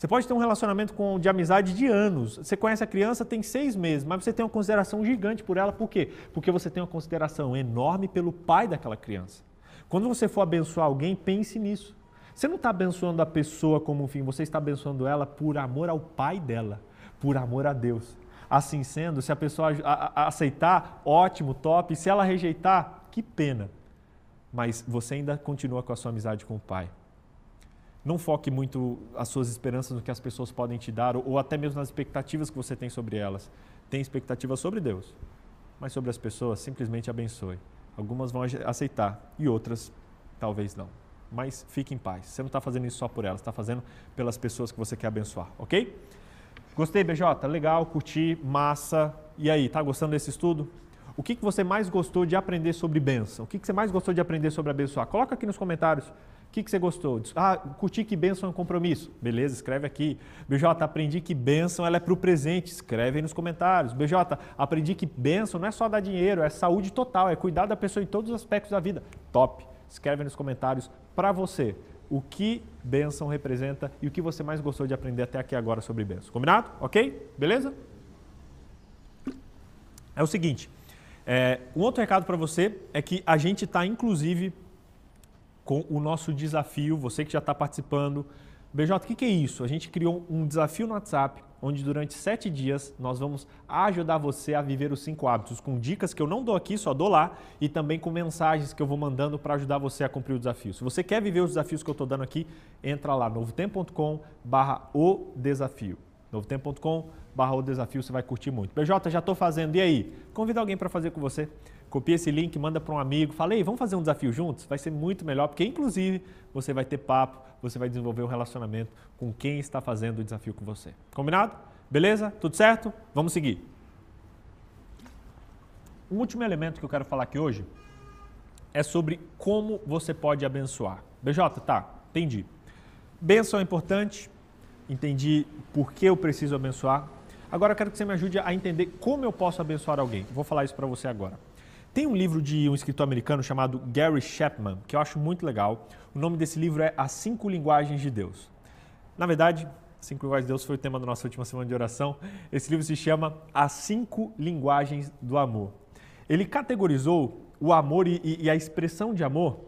Você pode ter um relacionamento com, de amizade de anos. Você conhece a criança tem seis meses, mas você tem uma consideração gigante por ela. Por quê? Porque você tem uma consideração enorme pelo pai daquela criança. Quando você for abençoar alguém, pense nisso. Você não está abençoando a pessoa como um fim, você está abençoando ela por amor ao pai dela, por amor a Deus. Assim sendo, se a pessoa aceitar, ótimo, top. Se ela rejeitar, que pena. Mas você ainda continua com a sua amizade com o pai. Não foque muito as suas esperanças no que as pessoas podem te dar ou até mesmo nas expectativas que você tem sobre elas. Tem expectativas sobre Deus, mas sobre as pessoas, simplesmente abençoe. Algumas vão aceitar e outras talvez não. Mas fique em paz. Você não está fazendo isso só por elas, está fazendo pelas pessoas que você quer abençoar, ok? Gostei, BJ? Legal, curti, massa. E aí, tá gostando desse estudo? O que, que você mais gostou de aprender sobre bênção? O que, que você mais gostou de aprender sobre abençoar? Coloca aqui nos comentários. O que, que você gostou? Ah, curti que bênção é um compromisso. Beleza, escreve aqui. BJ, aprendi que bênção ela é para o presente. Escreve aí nos comentários. BJ, aprendi que bênção não é só dar dinheiro, é saúde total, é cuidar da pessoa em todos os aspectos da vida. Top. Escreve aí nos comentários para você o que bênção representa e o que você mais gostou de aprender até aqui agora sobre bênção. Combinado? Ok? Beleza? É o seguinte, é, um outro recado para você é que a gente está, inclusive, com o nosso desafio, você que já está participando. BJ, o que, que é isso? A gente criou um desafio no WhatsApp, onde durante sete dias nós vamos ajudar você a viver os cinco hábitos, com dicas que eu não dou aqui, só dou lá, e também com mensagens que eu vou mandando para ajudar você a cumprir o desafio. Se você quer viver os desafios que eu estou dando aqui, entra lá, novotempo.com barra o desafio. novotempo.com barra o desafio, você vai curtir muito. BJ, já estou fazendo, e aí? Convida alguém para fazer com você. Copia esse link, manda para um amigo, fala, ei, vamos fazer um desafio juntos? Vai ser muito melhor, porque inclusive você vai ter papo, você vai desenvolver um relacionamento com quem está fazendo o desafio com você. Combinado? Beleza? Tudo certo? Vamos seguir. Um último elemento que eu quero falar aqui hoje é sobre como você pode abençoar. BJ, tá, entendi. Benção é importante, entendi por que eu preciso abençoar. Agora eu quero que você me ajude a entender como eu posso abençoar alguém. Vou falar isso para você agora. Tem um livro de um escritor americano chamado Gary Chapman, que eu acho muito legal. O nome desse livro é As Cinco Linguagens de Deus. Na verdade, Cinco Linguagens de Deus foi o tema da nossa última semana de oração. Esse livro se chama As Cinco Linguagens do Amor. Ele categorizou o amor e, e a expressão de amor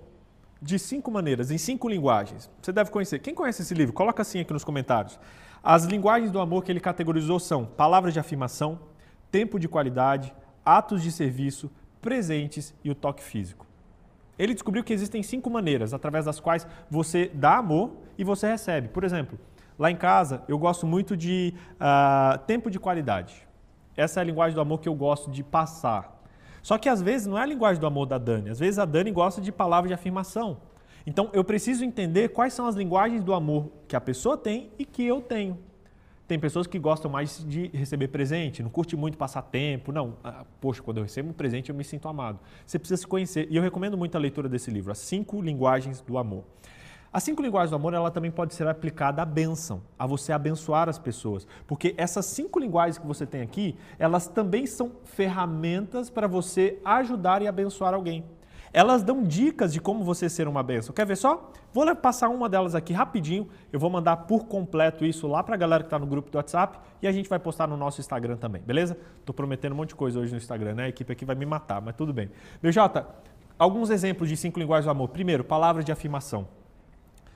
de cinco maneiras, em cinco linguagens. Você deve conhecer. Quem conhece esse livro? Coloca assim aqui nos comentários. As linguagens do amor que ele categorizou são palavras de afirmação, tempo de qualidade, atos de serviço, presentes e o toque físico. Ele descobriu que existem cinco maneiras através das quais você dá amor e você recebe. Por exemplo, lá em casa eu gosto muito de uh, tempo de qualidade. Essa é a linguagem do amor que eu gosto de passar. Só que às vezes não é a linguagem do amor da Dani. Às vezes a Dani gosta de palavras de afirmação. Então eu preciso entender quais são as linguagens do amor que a pessoa tem e que eu tenho. Tem pessoas que gostam mais de receber presente, não curte muito passar tempo. Não, ah, poxa, quando eu recebo um presente eu me sinto amado. Você precisa se conhecer. E eu recomendo muito a leitura desse livro, As Cinco Linguagens do Amor. As cinco linguagens do amor, ela também pode ser aplicada à bênção, a você abençoar as pessoas. Porque essas cinco linguagens que você tem aqui, elas também são ferramentas para você ajudar e abençoar alguém. Elas dão dicas de como você ser uma bênção. Quer ver só? Vou passar uma delas aqui rapidinho. Eu vou mandar por completo isso lá para a galera que está no grupo do WhatsApp e a gente vai postar no nosso Instagram também, beleza? Estou prometendo um monte de coisa hoje no Instagram, né? A equipe aqui vai me matar, mas tudo bem. BJ, alguns exemplos de cinco linguagens do amor. Primeiro, palavras de afirmação.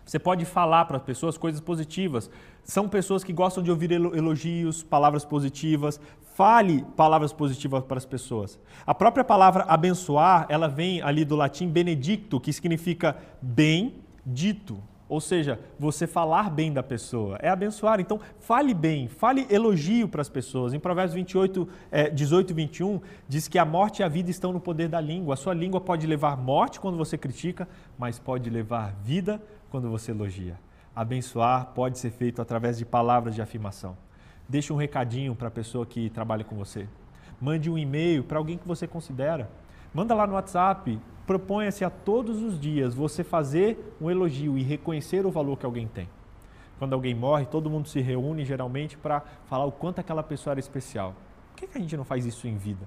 Você pode falar para as pessoas coisas positivas. São pessoas que gostam de ouvir elogios, palavras positivas. Fale palavras positivas para as pessoas. A própria palavra abençoar, ela vem ali do latim benedicto, que significa bem dito. Ou seja, você falar bem da pessoa, é abençoar. Então, fale bem, fale elogio para as pessoas. Em Provérbios 28, é, 18 e 21, diz que a morte e a vida estão no poder da língua. A sua língua pode levar morte quando você critica, mas pode levar vida quando você elogia. Abençoar pode ser feito através de palavras de afirmação. Deixe um recadinho para a pessoa que trabalha com você. Mande um e-mail para alguém que você considera. Manda lá no WhatsApp. Proponha-se a todos os dias você fazer um elogio e reconhecer o valor que alguém tem. quando alguém morre, todo mundo se reúne geralmente para falar o quanto aquela pessoa era especial. Por que, que a gente não faz isso em vida?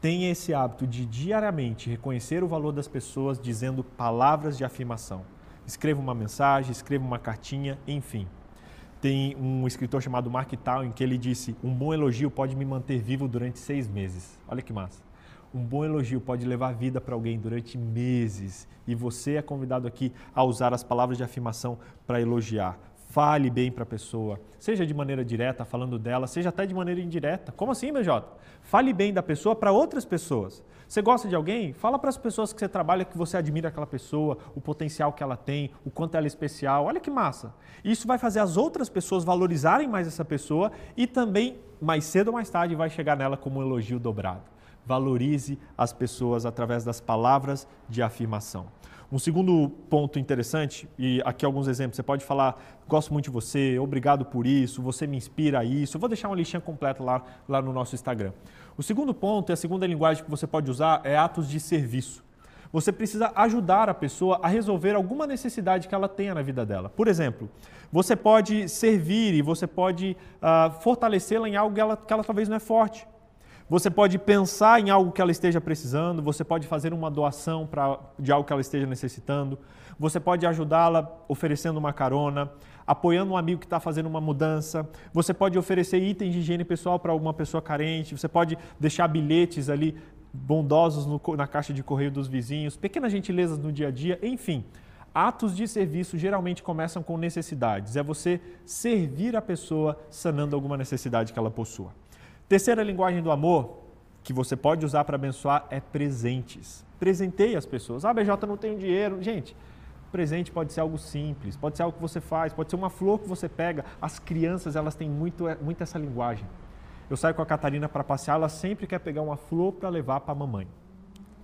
Tenha esse hábito de diariamente reconhecer o valor das pessoas dizendo palavras de afirmação. Escreva uma mensagem, escreva uma cartinha, enfim. Tem um escritor chamado Mark Twain que ele disse: Um bom elogio pode me manter vivo durante seis meses. Olha que massa. Um bom elogio pode levar vida para alguém durante meses. E você é convidado aqui a usar as palavras de afirmação para elogiar. Fale bem para a pessoa, seja de maneira direta, falando dela, seja até de maneira indireta. Como assim, BJ? Fale bem da pessoa para outras pessoas. Você gosta de alguém? Fala para as pessoas que você trabalha que você admira aquela pessoa, o potencial que ela tem, o quanto ela é especial. Olha que massa. Isso vai fazer as outras pessoas valorizarem mais essa pessoa e também, mais cedo ou mais tarde, vai chegar nela como um elogio dobrado. Valorize as pessoas através das palavras de afirmação. Um segundo ponto interessante, e aqui alguns exemplos, você pode falar, gosto muito de você, obrigado por isso, você me inspira a isso. Eu vou deixar uma listinha completa lá, lá no nosso Instagram. O segundo ponto e a segunda linguagem que você pode usar é atos de serviço. Você precisa ajudar a pessoa a resolver alguma necessidade que ela tenha na vida dela. Por exemplo, você pode servir e você pode uh, fortalecê-la em algo que ela, que ela talvez não é forte. Você pode pensar em algo que ela esteja precisando, você pode fazer uma doação pra, de algo que ela esteja necessitando, você pode ajudá-la oferecendo uma carona, apoiando um amigo que está fazendo uma mudança, você pode oferecer itens de higiene pessoal para alguma pessoa carente, você pode deixar bilhetes ali bondosos no, na caixa de correio dos vizinhos, pequenas gentilezas no dia a dia, enfim. Atos de serviço geralmente começam com necessidades. É você servir a pessoa sanando alguma necessidade que ela possua. Terceira linguagem do amor que você pode usar para abençoar é presentes. Presenteie as pessoas. Ah, BJ não tenho dinheiro. Gente, presente pode ser algo simples, pode ser algo que você faz, pode ser uma flor que você pega. As crianças, elas têm muito, muito essa linguagem. Eu saio com a Catarina para passear, ela sempre quer pegar uma flor para levar para a mamãe.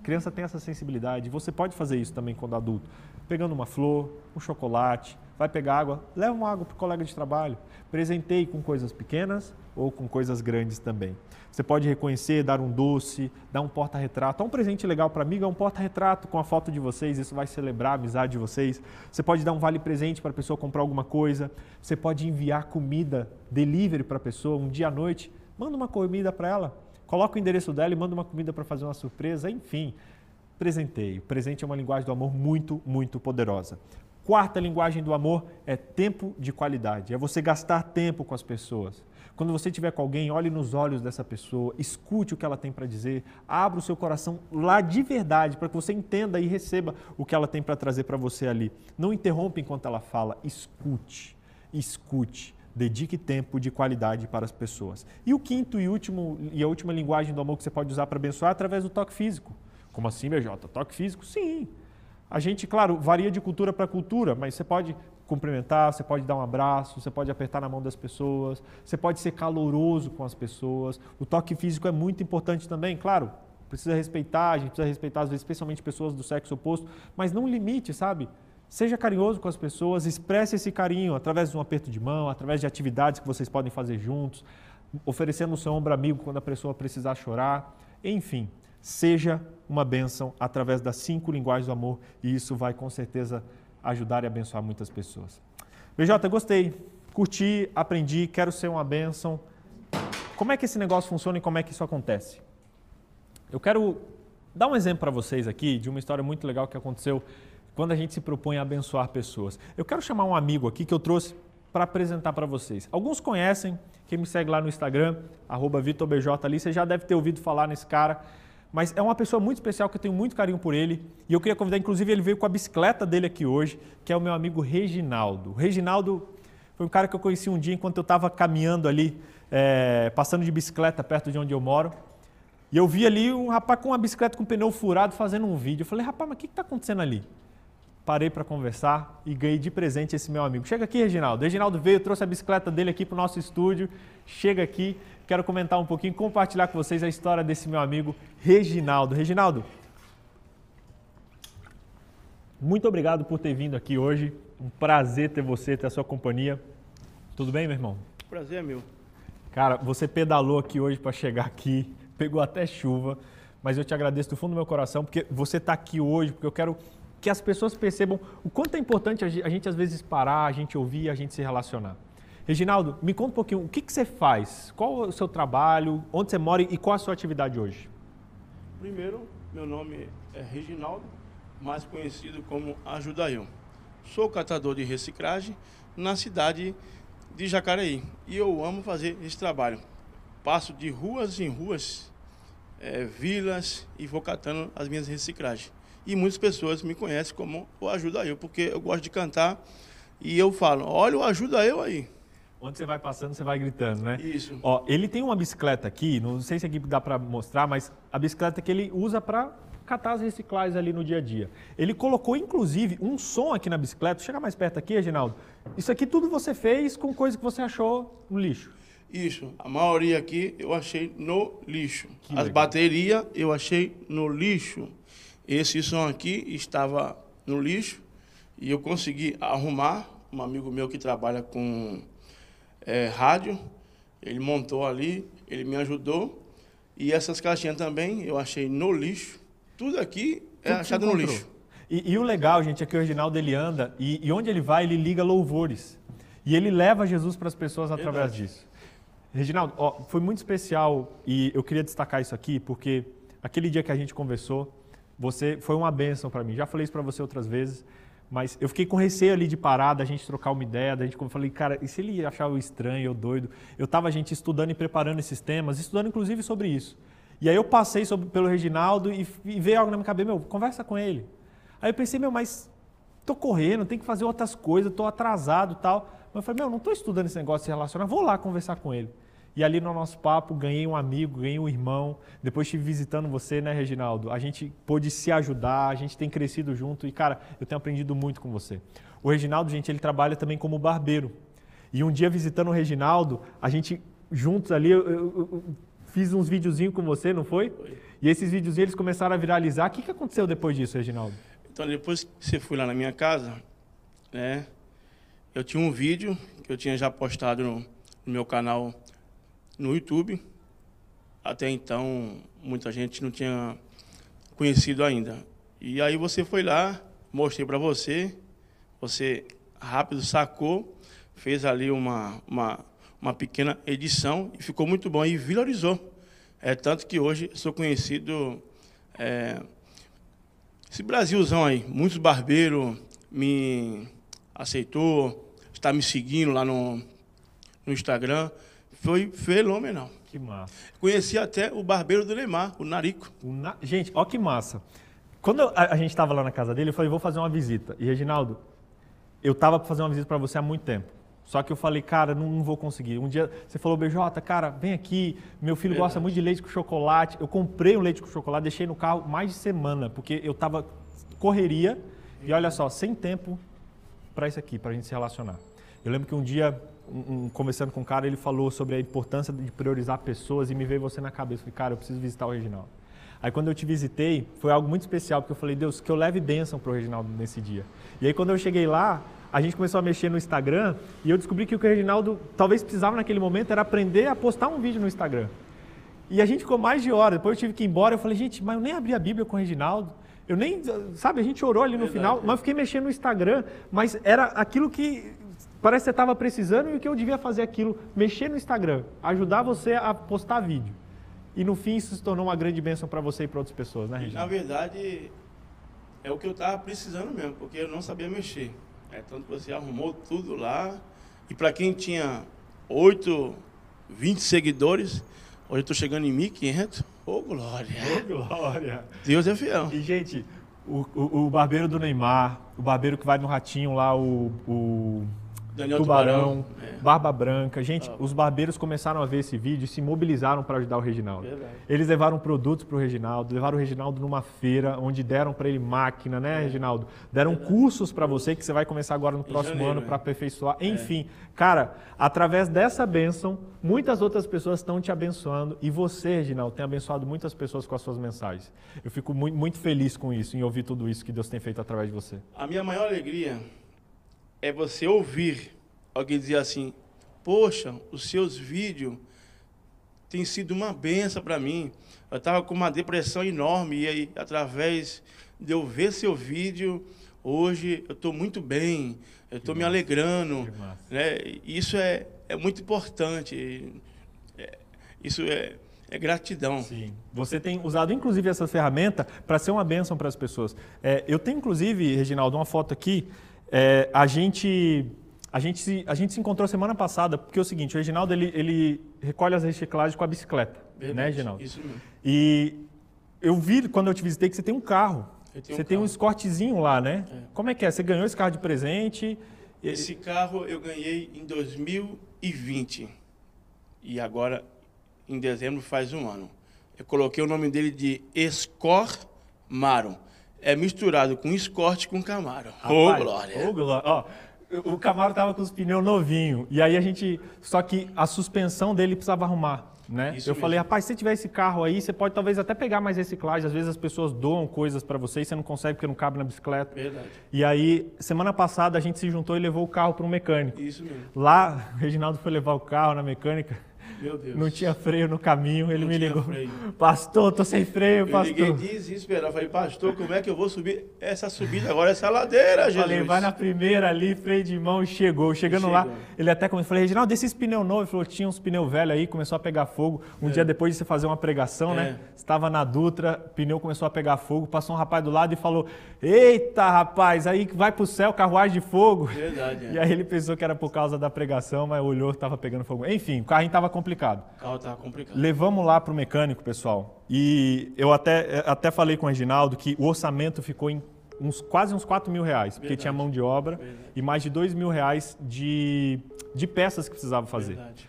Criança tem essa sensibilidade. Você pode fazer isso também quando adulto. Pegando uma flor, um chocolate, vai pegar água, leva uma água para o colega de trabalho. Presenteie com coisas pequenas ou com coisas grandes também. Você pode reconhecer, dar um doce, dar um porta-retrato. Um presente legal para amigo é um porta-retrato com a foto de vocês, isso vai celebrar a amizade de vocês. Você pode dar um vale-presente para a pessoa comprar alguma coisa. Você pode enviar comida, delivery para a pessoa, um dia à noite. Manda uma comida para ela. Coloca o endereço dela e manda uma comida para fazer uma surpresa. Enfim, presenteio. Presente é uma linguagem do amor muito, muito poderosa. Quarta linguagem do amor é tempo de qualidade. É você gastar tempo com as pessoas. Quando você estiver com alguém, olhe nos olhos dessa pessoa, escute o que ela tem para dizer, abra o seu coração lá de verdade, para que você entenda e receba o que ela tem para trazer para você ali. Não interrompa enquanto ela fala, escute, escute. Dedique tempo de qualidade para as pessoas. E o quinto e último e a última linguagem do amor que você pode usar para abençoar é através do toque físico. Como assim, BJ? Toque físico? Sim. A gente, claro, varia de cultura para cultura, mas você pode cumprimentar, você pode dar um abraço, você pode apertar na mão das pessoas, você pode ser caloroso com as pessoas. O toque físico é muito importante também, claro. Precisa respeitar, a gente precisa respeitar, às vezes, especialmente pessoas do sexo oposto, mas não limite, sabe? Seja carinhoso com as pessoas, expresse esse carinho através de um aperto de mão, através de atividades que vocês podem fazer juntos, oferecendo o seu ombro amigo quando a pessoa precisar chorar. Enfim, seja uma bênção através das cinco linguagens do amor e isso vai com certeza ajudar e abençoar muitas pessoas. BJ, gostei, curti, aprendi, quero ser uma bênção. Como é que esse negócio funciona e como é que isso acontece? Eu quero dar um exemplo para vocês aqui de uma história muito legal que aconteceu quando a gente se propõe a abençoar pessoas. Eu quero chamar um amigo aqui que eu trouxe para apresentar para vocês. Alguns conhecem, quem me segue lá no Instagram, VitorBJ ali, você já deve ter ouvido falar nesse cara mas é uma pessoa muito especial que eu tenho muito carinho por ele. E eu queria convidar, inclusive, ele veio com a bicicleta dele aqui hoje, que é o meu amigo Reginaldo. O Reginaldo foi um cara que eu conheci um dia enquanto eu estava caminhando ali, é, passando de bicicleta perto de onde eu moro. E eu vi ali um rapaz com uma bicicleta com pneu furado fazendo um vídeo. Eu falei, rapaz, mas o que está acontecendo ali? Parei para conversar e ganhei de presente esse meu amigo. Chega aqui, Reginaldo. Reginaldo veio, trouxe a bicicleta dele aqui para o nosso estúdio. Chega aqui quero comentar um pouquinho, compartilhar com vocês a história desse meu amigo Reginaldo. Reginaldo, muito obrigado por ter vindo aqui hoje. Um prazer ter você, ter a sua companhia. Tudo bem, meu irmão? Prazer é meu. Cara, você pedalou aqui hoje para chegar aqui, pegou até chuva, mas eu te agradeço do fundo do meu coração porque você está aqui hoje, porque eu quero que as pessoas percebam o quanto é importante a gente, às vezes parar, a gente ouvir, a gente se relacionar. Reginaldo, me conta um pouquinho, o que, que você faz? Qual o seu trabalho? Onde você mora e qual a sua atividade hoje? Primeiro, meu nome é Reginaldo, mais conhecido como Ajuda Eu. Sou catador de reciclagem na cidade de Jacareí e eu amo fazer esse trabalho. Passo de ruas em ruas, é, vilas e vou catando as minhas reciclagens. E muitas pessoas me conhecem como o Ajuda Eu, porque eu gosto de cantar e eu falo, olha o Ajuda Eu aí. Onde você vai passando, você vai gritando, né? Isso. Ó, ele tem uma bicicleta aqui, não sei se aqui dá para mostrar, mas a bicicleta que ele usa para catar as reciclagens ali no dia a dia. Ele colocou, inclusive, um som aqui na bicicleta. Chega mais perto aqui, Reginaldo. Isso aqui tudo você fez com coisa que você achou no lixo. Isso. A maioria aqui eu achei no lixo. Que As baterias eu achei no lixo. Esse som aqui estava no lixo e eu consegui arrumar. Um amigo meu que trabalha com é, rádio, ele montou ali, ele me ajudou. E essas caixinhas também eu achei no lixo. Tudo aqui é Tudo achado no lixo. E, e o legal, gente, é que o Reginaldo ele anda e, e onde ele vai, ele liga louvores. E ele leva Jesus para as pessoas através Verdade. disso. Reginaldo, ó, foi muito especial e eu queria destacar isso aqui porque aquele dia que a gente conversou, você foi uma bênção para mim. Já falei isso para você outras vezes, mas eu fiquei com receio ali de parar, da gente trocar uma ideia, da gente eu falei, cara, e se ele achar eu estranho, eu doido? Eu tava a gente estudando e preparando esses temas, estudando inclusive sobre isso. E aí eu passei sobre, pelo Reginaldo e, e veio algo na minha cabeça, meu, conversa com ele. Aí eu pensei, meu, mas tô correndo, tenho que fazer outras coisas, tô atrasado tal. Mas eu falei, meu, não tô estudando esse negócio de se relacionar, vou lá conversar com ele. E ali no nosso papo, ganhei um amigo, ganhei um irmão. Depois estive visitando você, né, Reginaldo? A gente pôde se ajudar, a gente tem crescido junto e, cara, eu tenho aprendido muito com você. O Reginaldo, gente, ele trabalha também como barbeiro. E um dia visitando o Reginaldo, a gente juntos ali, eu, eu- eu fiz uns videozinhos com você, não foi? E esses videozinhos eles começaram a viralizar. O que, que aconteceu depois disso, Reginaldo? Então, depois que você foi lá na minha casa, né, eu tinha um vídeo que eu tinha já postado no, no meu canal no YouTube. Até então, muita gente não tinha conhecido ainda. E aí você foi lá, mostrei para você, você rápido sacou, fez ali uma, uma, uma pequena edição e ficou muito bom e valorizou. É tanto que hoje sou conhecido é, esse Brasilzão aí, muitos barbeiros me aceitou, está me seguindo lá no, no Instagram. Foi fenomenal. Que massa. Conheci até o barbeiro do Neymar, o Narico. O na- Gente, ó que massa. Quando eu- a, a gente estava lá na casa dele, eu falei, vou fazer uma visita. E, Reginaldo, eu tava para fazer uma visita para você há muito tempo. Só que eu falei, cara, não, não vou conseguir. Um dia você falou, BJ, cara, vem aqui. Meu filho gosta Verdade. muito de leite com chocolate. Eu comprei um leite com chocolate, deixei no carro mais de semana, porque eu tava correria e olha só, sem tempo para isso aqui, para a gente se relacionar. Eu lembro que um dia, um- um- conversando com um cara, ele falou sobre a importância de priorizar pessoas e me veio você na cabeça. Eu falei, cara, eu preciso visitar o Reginaldo. Aí quando eu te visitei, foi algo muito especial, porque eu falei, Deus, que eu leve bênção para o Reginaldo nesse dia. E aí quando eu cheguei lá, a gente começou a mexer no Instagram e eu descobri que o que o Reginaldo talvez precisava naquele momento era aprender a postar um vídeo no Instagram. E a gente ficou mais de hora. Depois eu tive que ir embora. Eu falei, gente, mas eu nem abri a Bíblia com o Reginaldo. Eu nem, sabe, a gente orou ali no Verdade, final, mas eu fiquei mexendo no Instagram. Mas era aquilo que parece que você estava precisando e o que eu devia fazer aquilo, mexer no Instagram, ajudar você a postar vídeo. E no fim isso se tornou uma grande bênção para você e para outras pessoas, né, E, na verdade, é o que eu estava precisando mesmo, porque eu não sabia mexer. É, tanto que você arrumou tudo lá. E para quem tinha 8, 20 seguidores, hoje eu estou chegando em 1.500. Ô, glória! Glória! Deus é fiel. E, gente, o, o- o barbeiro do Neymar, o barbeiro que vai no ratinho lá, o- o Daniel Tubarão, Tubarão. É. Barba Branca. Gente, Ah. os barbeiros começaram a ver esse vídeo e se mobilizaram para ajudar o Reginaldo. Verdade. Eles levaram produtos para o Reginaldo, levaram o Reginaldo numa feira onde deram para ele máquina, né, Reginaldo? Deram cursos para você que você vai começar agora no próximo janeiro, ano né? para aperfeiçoar. Enfim, cara, através dessa bênção, muitas outras pessoas estão te abençoando e você, Reginaldo, tem abençoado muitas pessoas com as suas mensagens. Eu fico muito, muito feliz com isso, em ouvir tudo isso que Deus tem feito através de você. A minha maior alegria é você ouvir alguém dizer assim: Poxa, os seus vídeos têm sido uma benção para mim. Eu estava com uma depressão enorme e aí, através de eu ver seu vídeo, hoje eu estou muito bem, eu estou me alegrando. Né? Isso é, é muito importante. É- isso é, é gratidão. Sim. Você tem usado, inclusive, essa ferramenta para ser uma bênção para as pessoas. É, eu tenho, inclusive, Reginaldo, uma foto aqui. É, a, gente, a, gente se, a gente se encontrou semana passada, porque é o seguinte, o Reginaldo ele, ele recolhe as reciclagens com a bicicleta. Né, Verdade, Reginaldo? Isso mesmo. E eu vi, quando eu te visitei, que você tem um carro. Você um tem um carro. escortezinho lá, né? É. Como é que é? Você ganhou esse carro de presente? Esse carro eu ganhei em 2020. E agora, em dezembro, faz um ano. Eu coloquei o nome dele de Escor-Maro. É misturado com Escort com Camaro. Ô, Rapaz, glória! Ô, glória. Ó, o Camaro tava com os pneus novinhos. E aí a gente. Só que a suspensão dele precisava arrumar. Né? Eu falei, mesmo. rapaz, se tiver esse carro aí, você pode talvez até pegar mais reciclagem. Às vezes as pessoas doam coisas para você e você não consegue porque não cabe na bicicleta. Verdade. E aí, semana passada, a gente se juntou e levou o carro para um mecânico. Isso mesmo. Lá, o Reginaldo foi levar o carro na mecânica, Meu Deus. não tinha freio no caminho, ele Não me ligou. freio. Pastor, tô sem freio, Eu liguei pastor. desesperado. Falei, pastor, como é que eu vou subir essa subida agora, essa ladeira, Jesus? Falei, vai na primeira ali, freio de mão, e chegou. Chegando lá, Chegou. ele até começou, falei, Reginaldo, desses pneu novo. Ele falou, tinha uns pneu velho aí, começou a pegar fogo. Um dia depois de você fazer uma pregação, né? É. Estava na Dutra, pneu começou a pegar fogo, passou um rapaz do lado e falou, eita, rapaz, aí vai pro céu, carruagem de fogo. Verdade, é. E aí ele pensou que era por causa da pregação, mas olhou, estava pegando fogo. Enfim, o carrinho estava complicado. O carro complicado. Levamos lá para o mecânico, pessoal. E eu até, até falei com o Reginaldo que o orçamento ficou em uns, quase uns 4 mil reais, porque Verdade. tinha mão de obra Verdade. e mais de 2 mil reais de, de peças que precisava fazer. Verdade.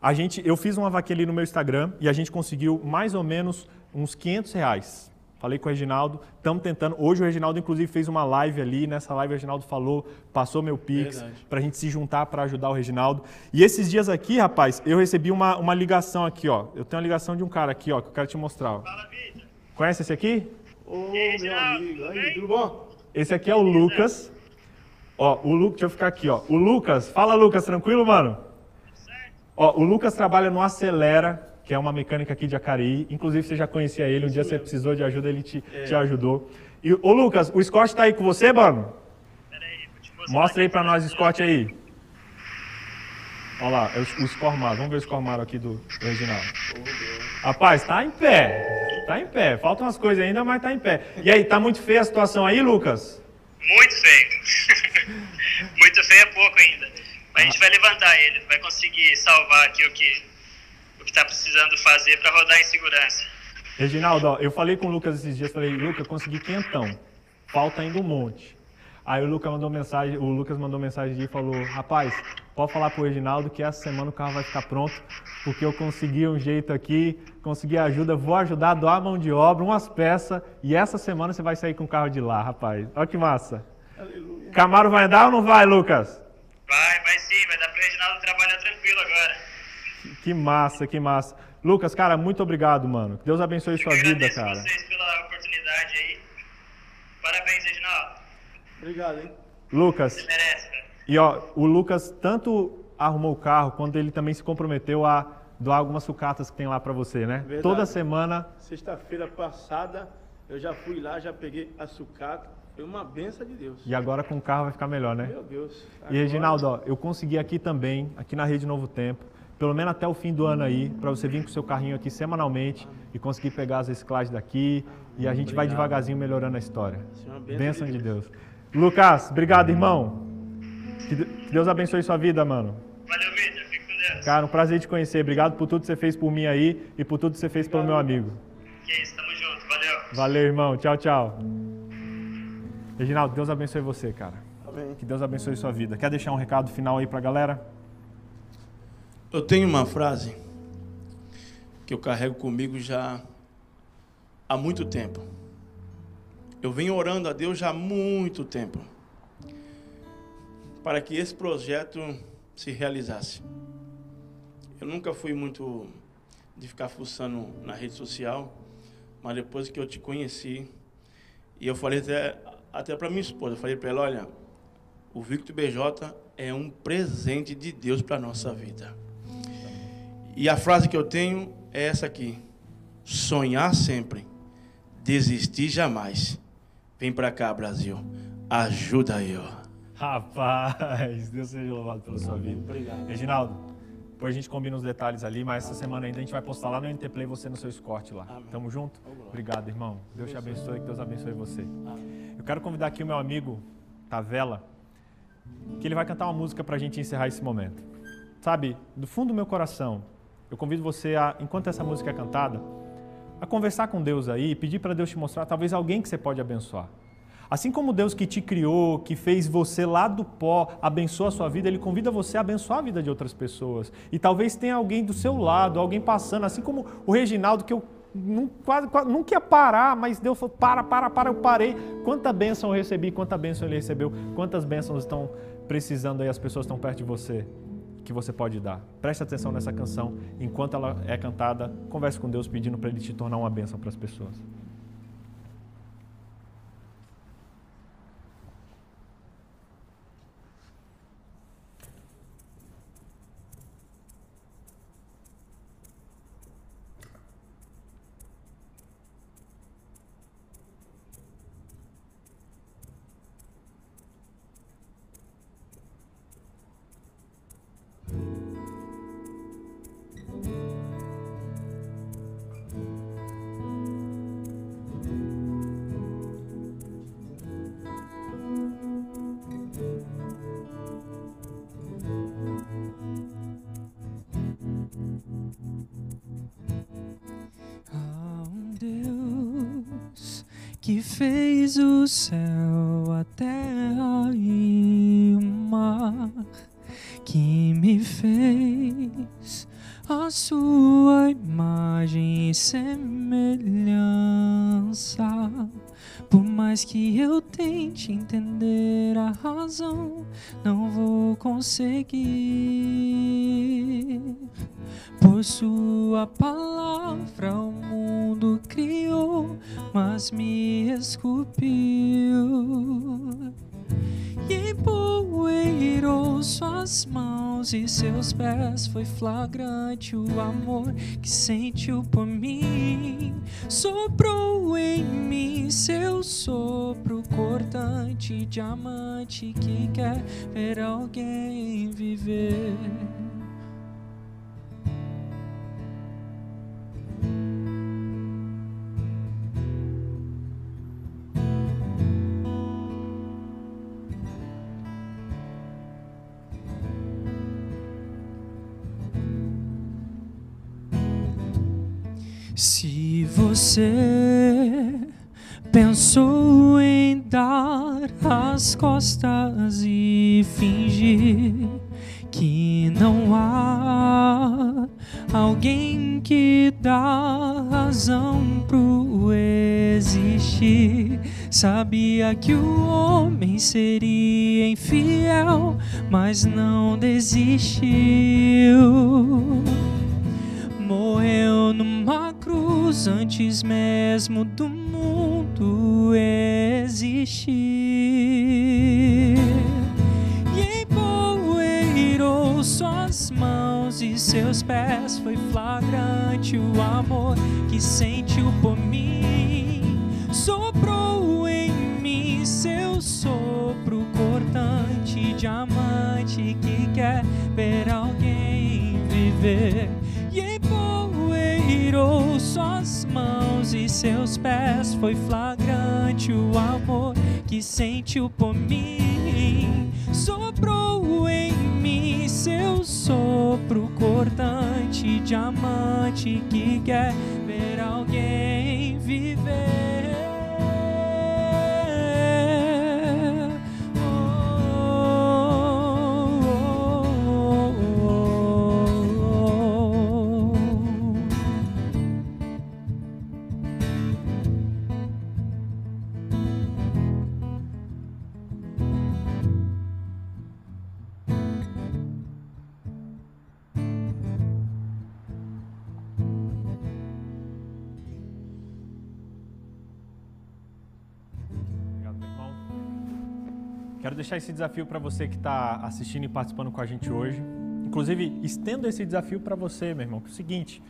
A gente, eu fiz uma vaquinha ali no meu Instagram e a gente conseguiu mais ou menos uns 500 reais. Falei com o Reginaldo, estamos tentando. Hoje o Reginaldo, inclusive, fez uma live ali. Nessa live o Reginaldo falou, passou meu Pix, para a gente se juntar para ajudar o Reginaldo. E esses dias aqui, rapaz, eu recebi uma, uma ligação aqui, ó. Eu tenho uma ligação de um cara aqui, ó, que eu quero te mostrar. Ó. Conhece esse aqui? Ô, meu amigo, aí, tudo bom? Esse aqui é o Lucas. Ó, o Lucas, deixa eu ficar aqui, ó. O Lucas, fala Lucas, tranquilo, mano? Ó, o Lucas trabalha no Acelera, que é uma mecânica aqui de Jacareí. Inclusive, você já conhecia ele, um dia você precisou de ajuda, ele te, te ajudou. E, ô Lucas, o Scott tá aí com você, mano? Mostra aí pra nós Scott aí. Olha lá, é o, o Scormaro. Vamos ver o Scormaro aqui do, do Reginaldo. Rapaz, tá em pé. Tá em pé. Faltam umas coisas ainda, mas tá em pé. E aí, tá muito feia a situação aí, Lucas? Muito feio. Muito feio é pouco ainda. Mas a gente vai levantar ele, vai conseguir salvar aqui o que o que está precisando fazer para rodar em segurança. Reginaldo, ó, eu falei com o Lucas esses dias, falei, Lucas, consegui quentão. Falta ainda um monte. Aí o Lucas mandou mensagem, o Lucas mandou mensagem e falou, rapaz, pode falar pro Reginaldo que essa semana o carro vai ficar pronto, porque eu consegui um jeito aqui, consegui ajuda, vou ajudar doar a mão de obra, umas peças, e essa semana você vai sair com o carro de lá, rapaz. Olha que massa. Camaro vai andar ou não vai, Lucas? Vai, vai sim, vai dar para o Reginaldo trabalhar tranquilo agora. Que massa, que massa. Lucas, cara, muito obrigado, mano. Que Deus abençoe sua Eu vida, agradeço cara. vocês pela oportunidade aí. Parabéns, Reginaldo. Obrigado, hein? Lucas, Você merece, cara. E ó, o Lucas tanto arrumou o carro, quanto ele também se comprometeu a doar algumas sucatas que tem lá pra você, né? Verdade. Toda semana. Sexta-feira passada, eu já fui lá, já peguei a sucata. Foi uma benção de Deus. E agora com o carro vai ficar melhor, né? Meu Deus. E Reginaldo, ó, eu consegui aqui também, aqui na Rede Novo Tempo, pelo menos até o fim do ano aí, pra você vir com o seu carrinho aqui semanalmente e conseguir pegar as reciclagens daqui. E a gente vai devagarzinho melhorando a história. Isso é uma bênção Bênção de de Deus. Lucas, obrigado, irmão. Que de- que Deus abençoe sua vida, mano. Valeu, Vitor. Fico com Deus. Cara, um prazer te conhecer. Obrigado por tudo que você fez por mim aí e por tudo que você fez pelo meu amigo. Que isso, tamo junto. Valeu. Valeu, irmão. Tchau, tchau. Reginaldo, Deus abençoe você, cara. Amém. Que Deus abençoe sua vida. Quer deixar um recado final aí pra galera? Eu tenho uma frase que eu carrego comigo já há muito tempo. Eu venho orando a Deus já há muito tempo para que esse projeto se realizasse. Eu nunca fui muito de ficar fuçando na rede social, mas depois que eu te conheci, e eu falei até, até para minha esposa, eu falei para ela, olha, o Victor BJ é um presente de Deus para nossa vida. E a frase que eu tenho é essa aqui: sonhar sempre, desistir jamais, Vem pra cá, Brasil. Ajuda eu. Rapaz, Deus seja louvado pela sua vida. Obrigado. Reginaldo, depois a gente combina os detalhes ali, mas essa semana ainda a gente vai postar lá no NT Play você no seu escorte lá. Amém. Tamo junto? Obrigado, irmão. Deus te abençoe, que Deus abençoe você. Amém. Eu quero convidar aqui o meu amigo Tavela, que ele vai cantar uma música pra gente encerrar esse momento. Sabe, do fundo do meu coração, eu convido você a, enquanto essa música é cantada, a conversar com Deus aí, pedir para Deus te mostrar talvez alguém que você pode abençoar. Assim como Deus que te criou, que fez você lá do pó, abençoa a sua vida, Ele convida você a abençoar a vida de outras pessoas. E talvez tenha alguém do seu lado, alguém passando, assim como o Reginaldo, que eu quase, quase, nunca ia parar, mas Deus falou, para, para, para, eu parei. Quanta bênção eu recebi, quanta bênção ele recebeu, quantas bênçãos estão precisando aí, as pessoas estão perto de você, que você pode dar. Preste atenção nessa canção, enquanto ela é cantada, converse com Deus pedindo para Ele te tornar uma bênção para as pessoas. Fez o céu, a terra e o mar, que me fez a sua imagem e semelhança. Por mais que eu tente entender a razão, não vou conseguir. Por sua palavra o mundo criou, mas me esculpiu. E empoeirou suas mãos e seus pés. Foi flagrante o amor que sentiu por mim. Soprou em mim seu sopro cortante, diamante que quer ver alguém viver. Se você pensou em dar as costas e fingir que não há alguém que dá razão pro existir, sabia que o homem seria infiel, mas não desistiu morreu numa cruz antes mesmo do mundo existir. E empoeirou suas mãos e seus pés, foi flagrante o amor que sentiu por mim. Soprou em mim seu sopro cortante, diamante que quer ver alguém viver empoeirou suas mãos e seus pés. Foi flagrante o amor que sentiu por mim. Soprou em mim seu sopro cortante, diamante que quer ver alguém viver. Deixar esse desafio para você que está assistindo e participando com a gente hoje. Inclusive, estendo esse desafio para você, meu irmão, que é o seguinte: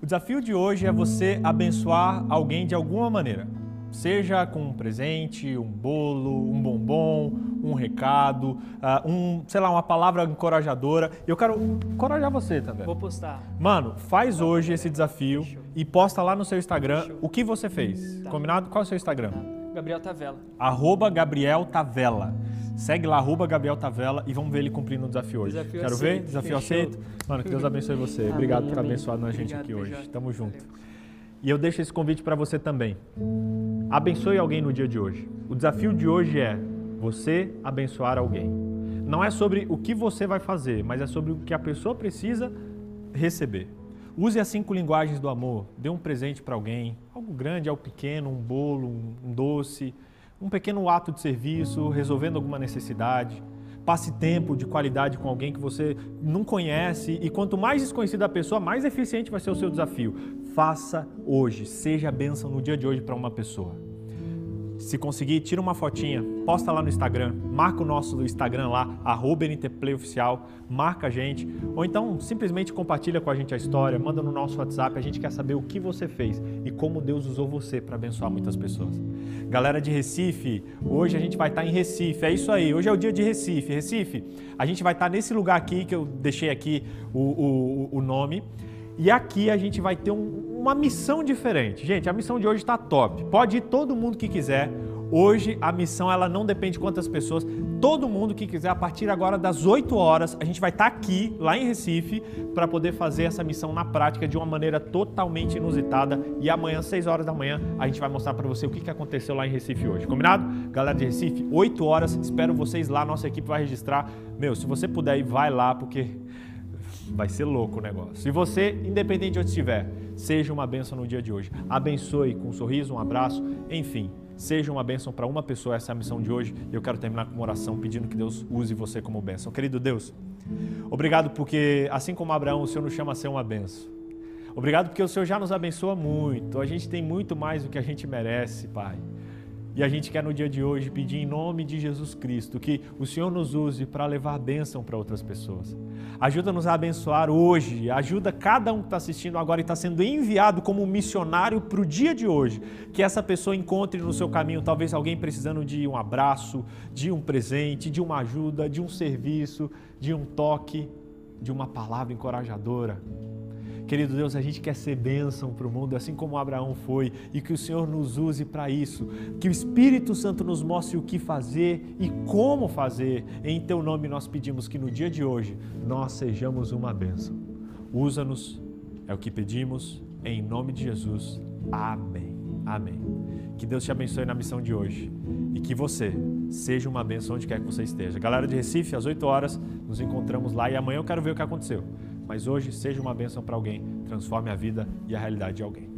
o desafio de hoje é você abençoar alguém de alguma maneira. Seja com um presente, um bolo, um bombom, um recado, ah, um, sei lá, uma palavra encorajadora. Eu quero encorajar você também. Vou postar. Mano, faz hoje esse desafio e posta lá no seu Instagram o que você fez. Combinado? Qual é o seu Instagram? Gabriel Tavela. Arroba Gabriel Tavela. Segue lá, arroba Gabriel Tavela e vamos ver ele cumprindo o desafio hoje. Desafio Quero ver? aceito, Desafio fechou. aceito? Mano, que Deus abençoe você. Amém, Obrigado por amém. abençoar a gente Obrigado, aqui hoje. Tamo junto. E eu deixo esse convite para você também. Abençoe alguém no dia de hoje. O desafio de hoje é você abençoar alguém. Não é sobre o que você vai fazer, mas é sobre o que a pessoa precisa receber. Use as cinco linguagens do amor. Dê um presente para alguém, algo grande, algo pequeno, um bolo, um doce, um pequeno ato de serviço, resolvendo alguma necessidade. Passe tempo de qualidade com alguém que você não conhece e quanto mais desconhecida a pessoa, mais eficiente vai ser o seu desafio. Faça hoje, seja a bênção no dia de hoje para uma pessoa. Se conseguir, tira uma fotinha, posta lá no Instagram, marca o nosso Instagram lá, arroba NTPlayOficial, marca a gente, ou então simplesmente compartilha com a gente a história, manda no nosso WhatsApp, a gente quer saber o que você fez e como Deus usou você para abençoar muitas pessoas. Galera de Recife, hoje a gente vai estar em Recife, é isso aí, hoje é o dia de Recife. Recife, a gente vai estar nesse lugar aqui, que eu deixei aqui o, o, o nome, e aqui a gente vai ter um- uma missão diferente. Gente, a missão de hoje está top. Pode ir todo mundo que quiser. Hoje a missão ela não depende de quantas pessoas. Todo mundo que quiser, a partir agora das 8 horas, a gente vai estar aqui, lá em Recife, para poder fazer essa missão na prática de uma maneira totalmente inusitada. E amanhã, 6 horas da manhã, a gente vai mostrar para você o que que aconteceu lá em Recife hoje. Combinado? Galera de Recife, 8 horas, espero vocês lá. Nossa equipe vai registrar. Meu, se você puder ir, vai lá, porque Vai ser louco o negócio. E você, independente de onde estiver, seja uma bênção no dia de hoje. Abençoe com um sorriso, um abraço, enfim. Seja uma bênção para uma pessoa, essa é a missão de hoje. Eu quero terminar com uma oração pedindo que Deus use você como bênção. Querido Deus, obrigado porque, assim como Abraão, o Senhor nos chama a ser uma bênção. Obrigado porque o Senhor já nos abençoa muito. A gente tem muito mais do que a gente merece, Pai. E a gente quer no dia de hoje pedir em nome de Jesus Cristo que o Senhor nos use para levar bênção para outras pessoas. Ajuda-nos a abençoar hoje, ajuda cada um que está assistindo agora e está sendo enviado como missionário para o dia de hoje. Que essa pessoa encontre no seu caminho talvez alguém precisando de um abraço, de um presente, de uma ajuda, de um serviço, de um toque, de uma palavra encorajadora. Querido Deus, a gente quer ser bênção para o mundo, assim como Abraão foi, e que o Senhor nos use para isso. Que o Espírito Santo nos mostre o que fazer e como fazer. Em Teu nome nós pedimos que no dia de hoje nós sejamos uma bênção. Usa-nos, é o que pedimos, em nome de Jesus. Amém. Amém. Que Deus te abençoe na missão de hoje e que você seja uma bênção onde quer que você esteja. Galera de Recife, às 8 horas, nos encontramos lá e amanhã eu quero ver o que aconteceu. Mas hoje, seja uma bênção para alguém, transforme a vida e a realidade de alguém.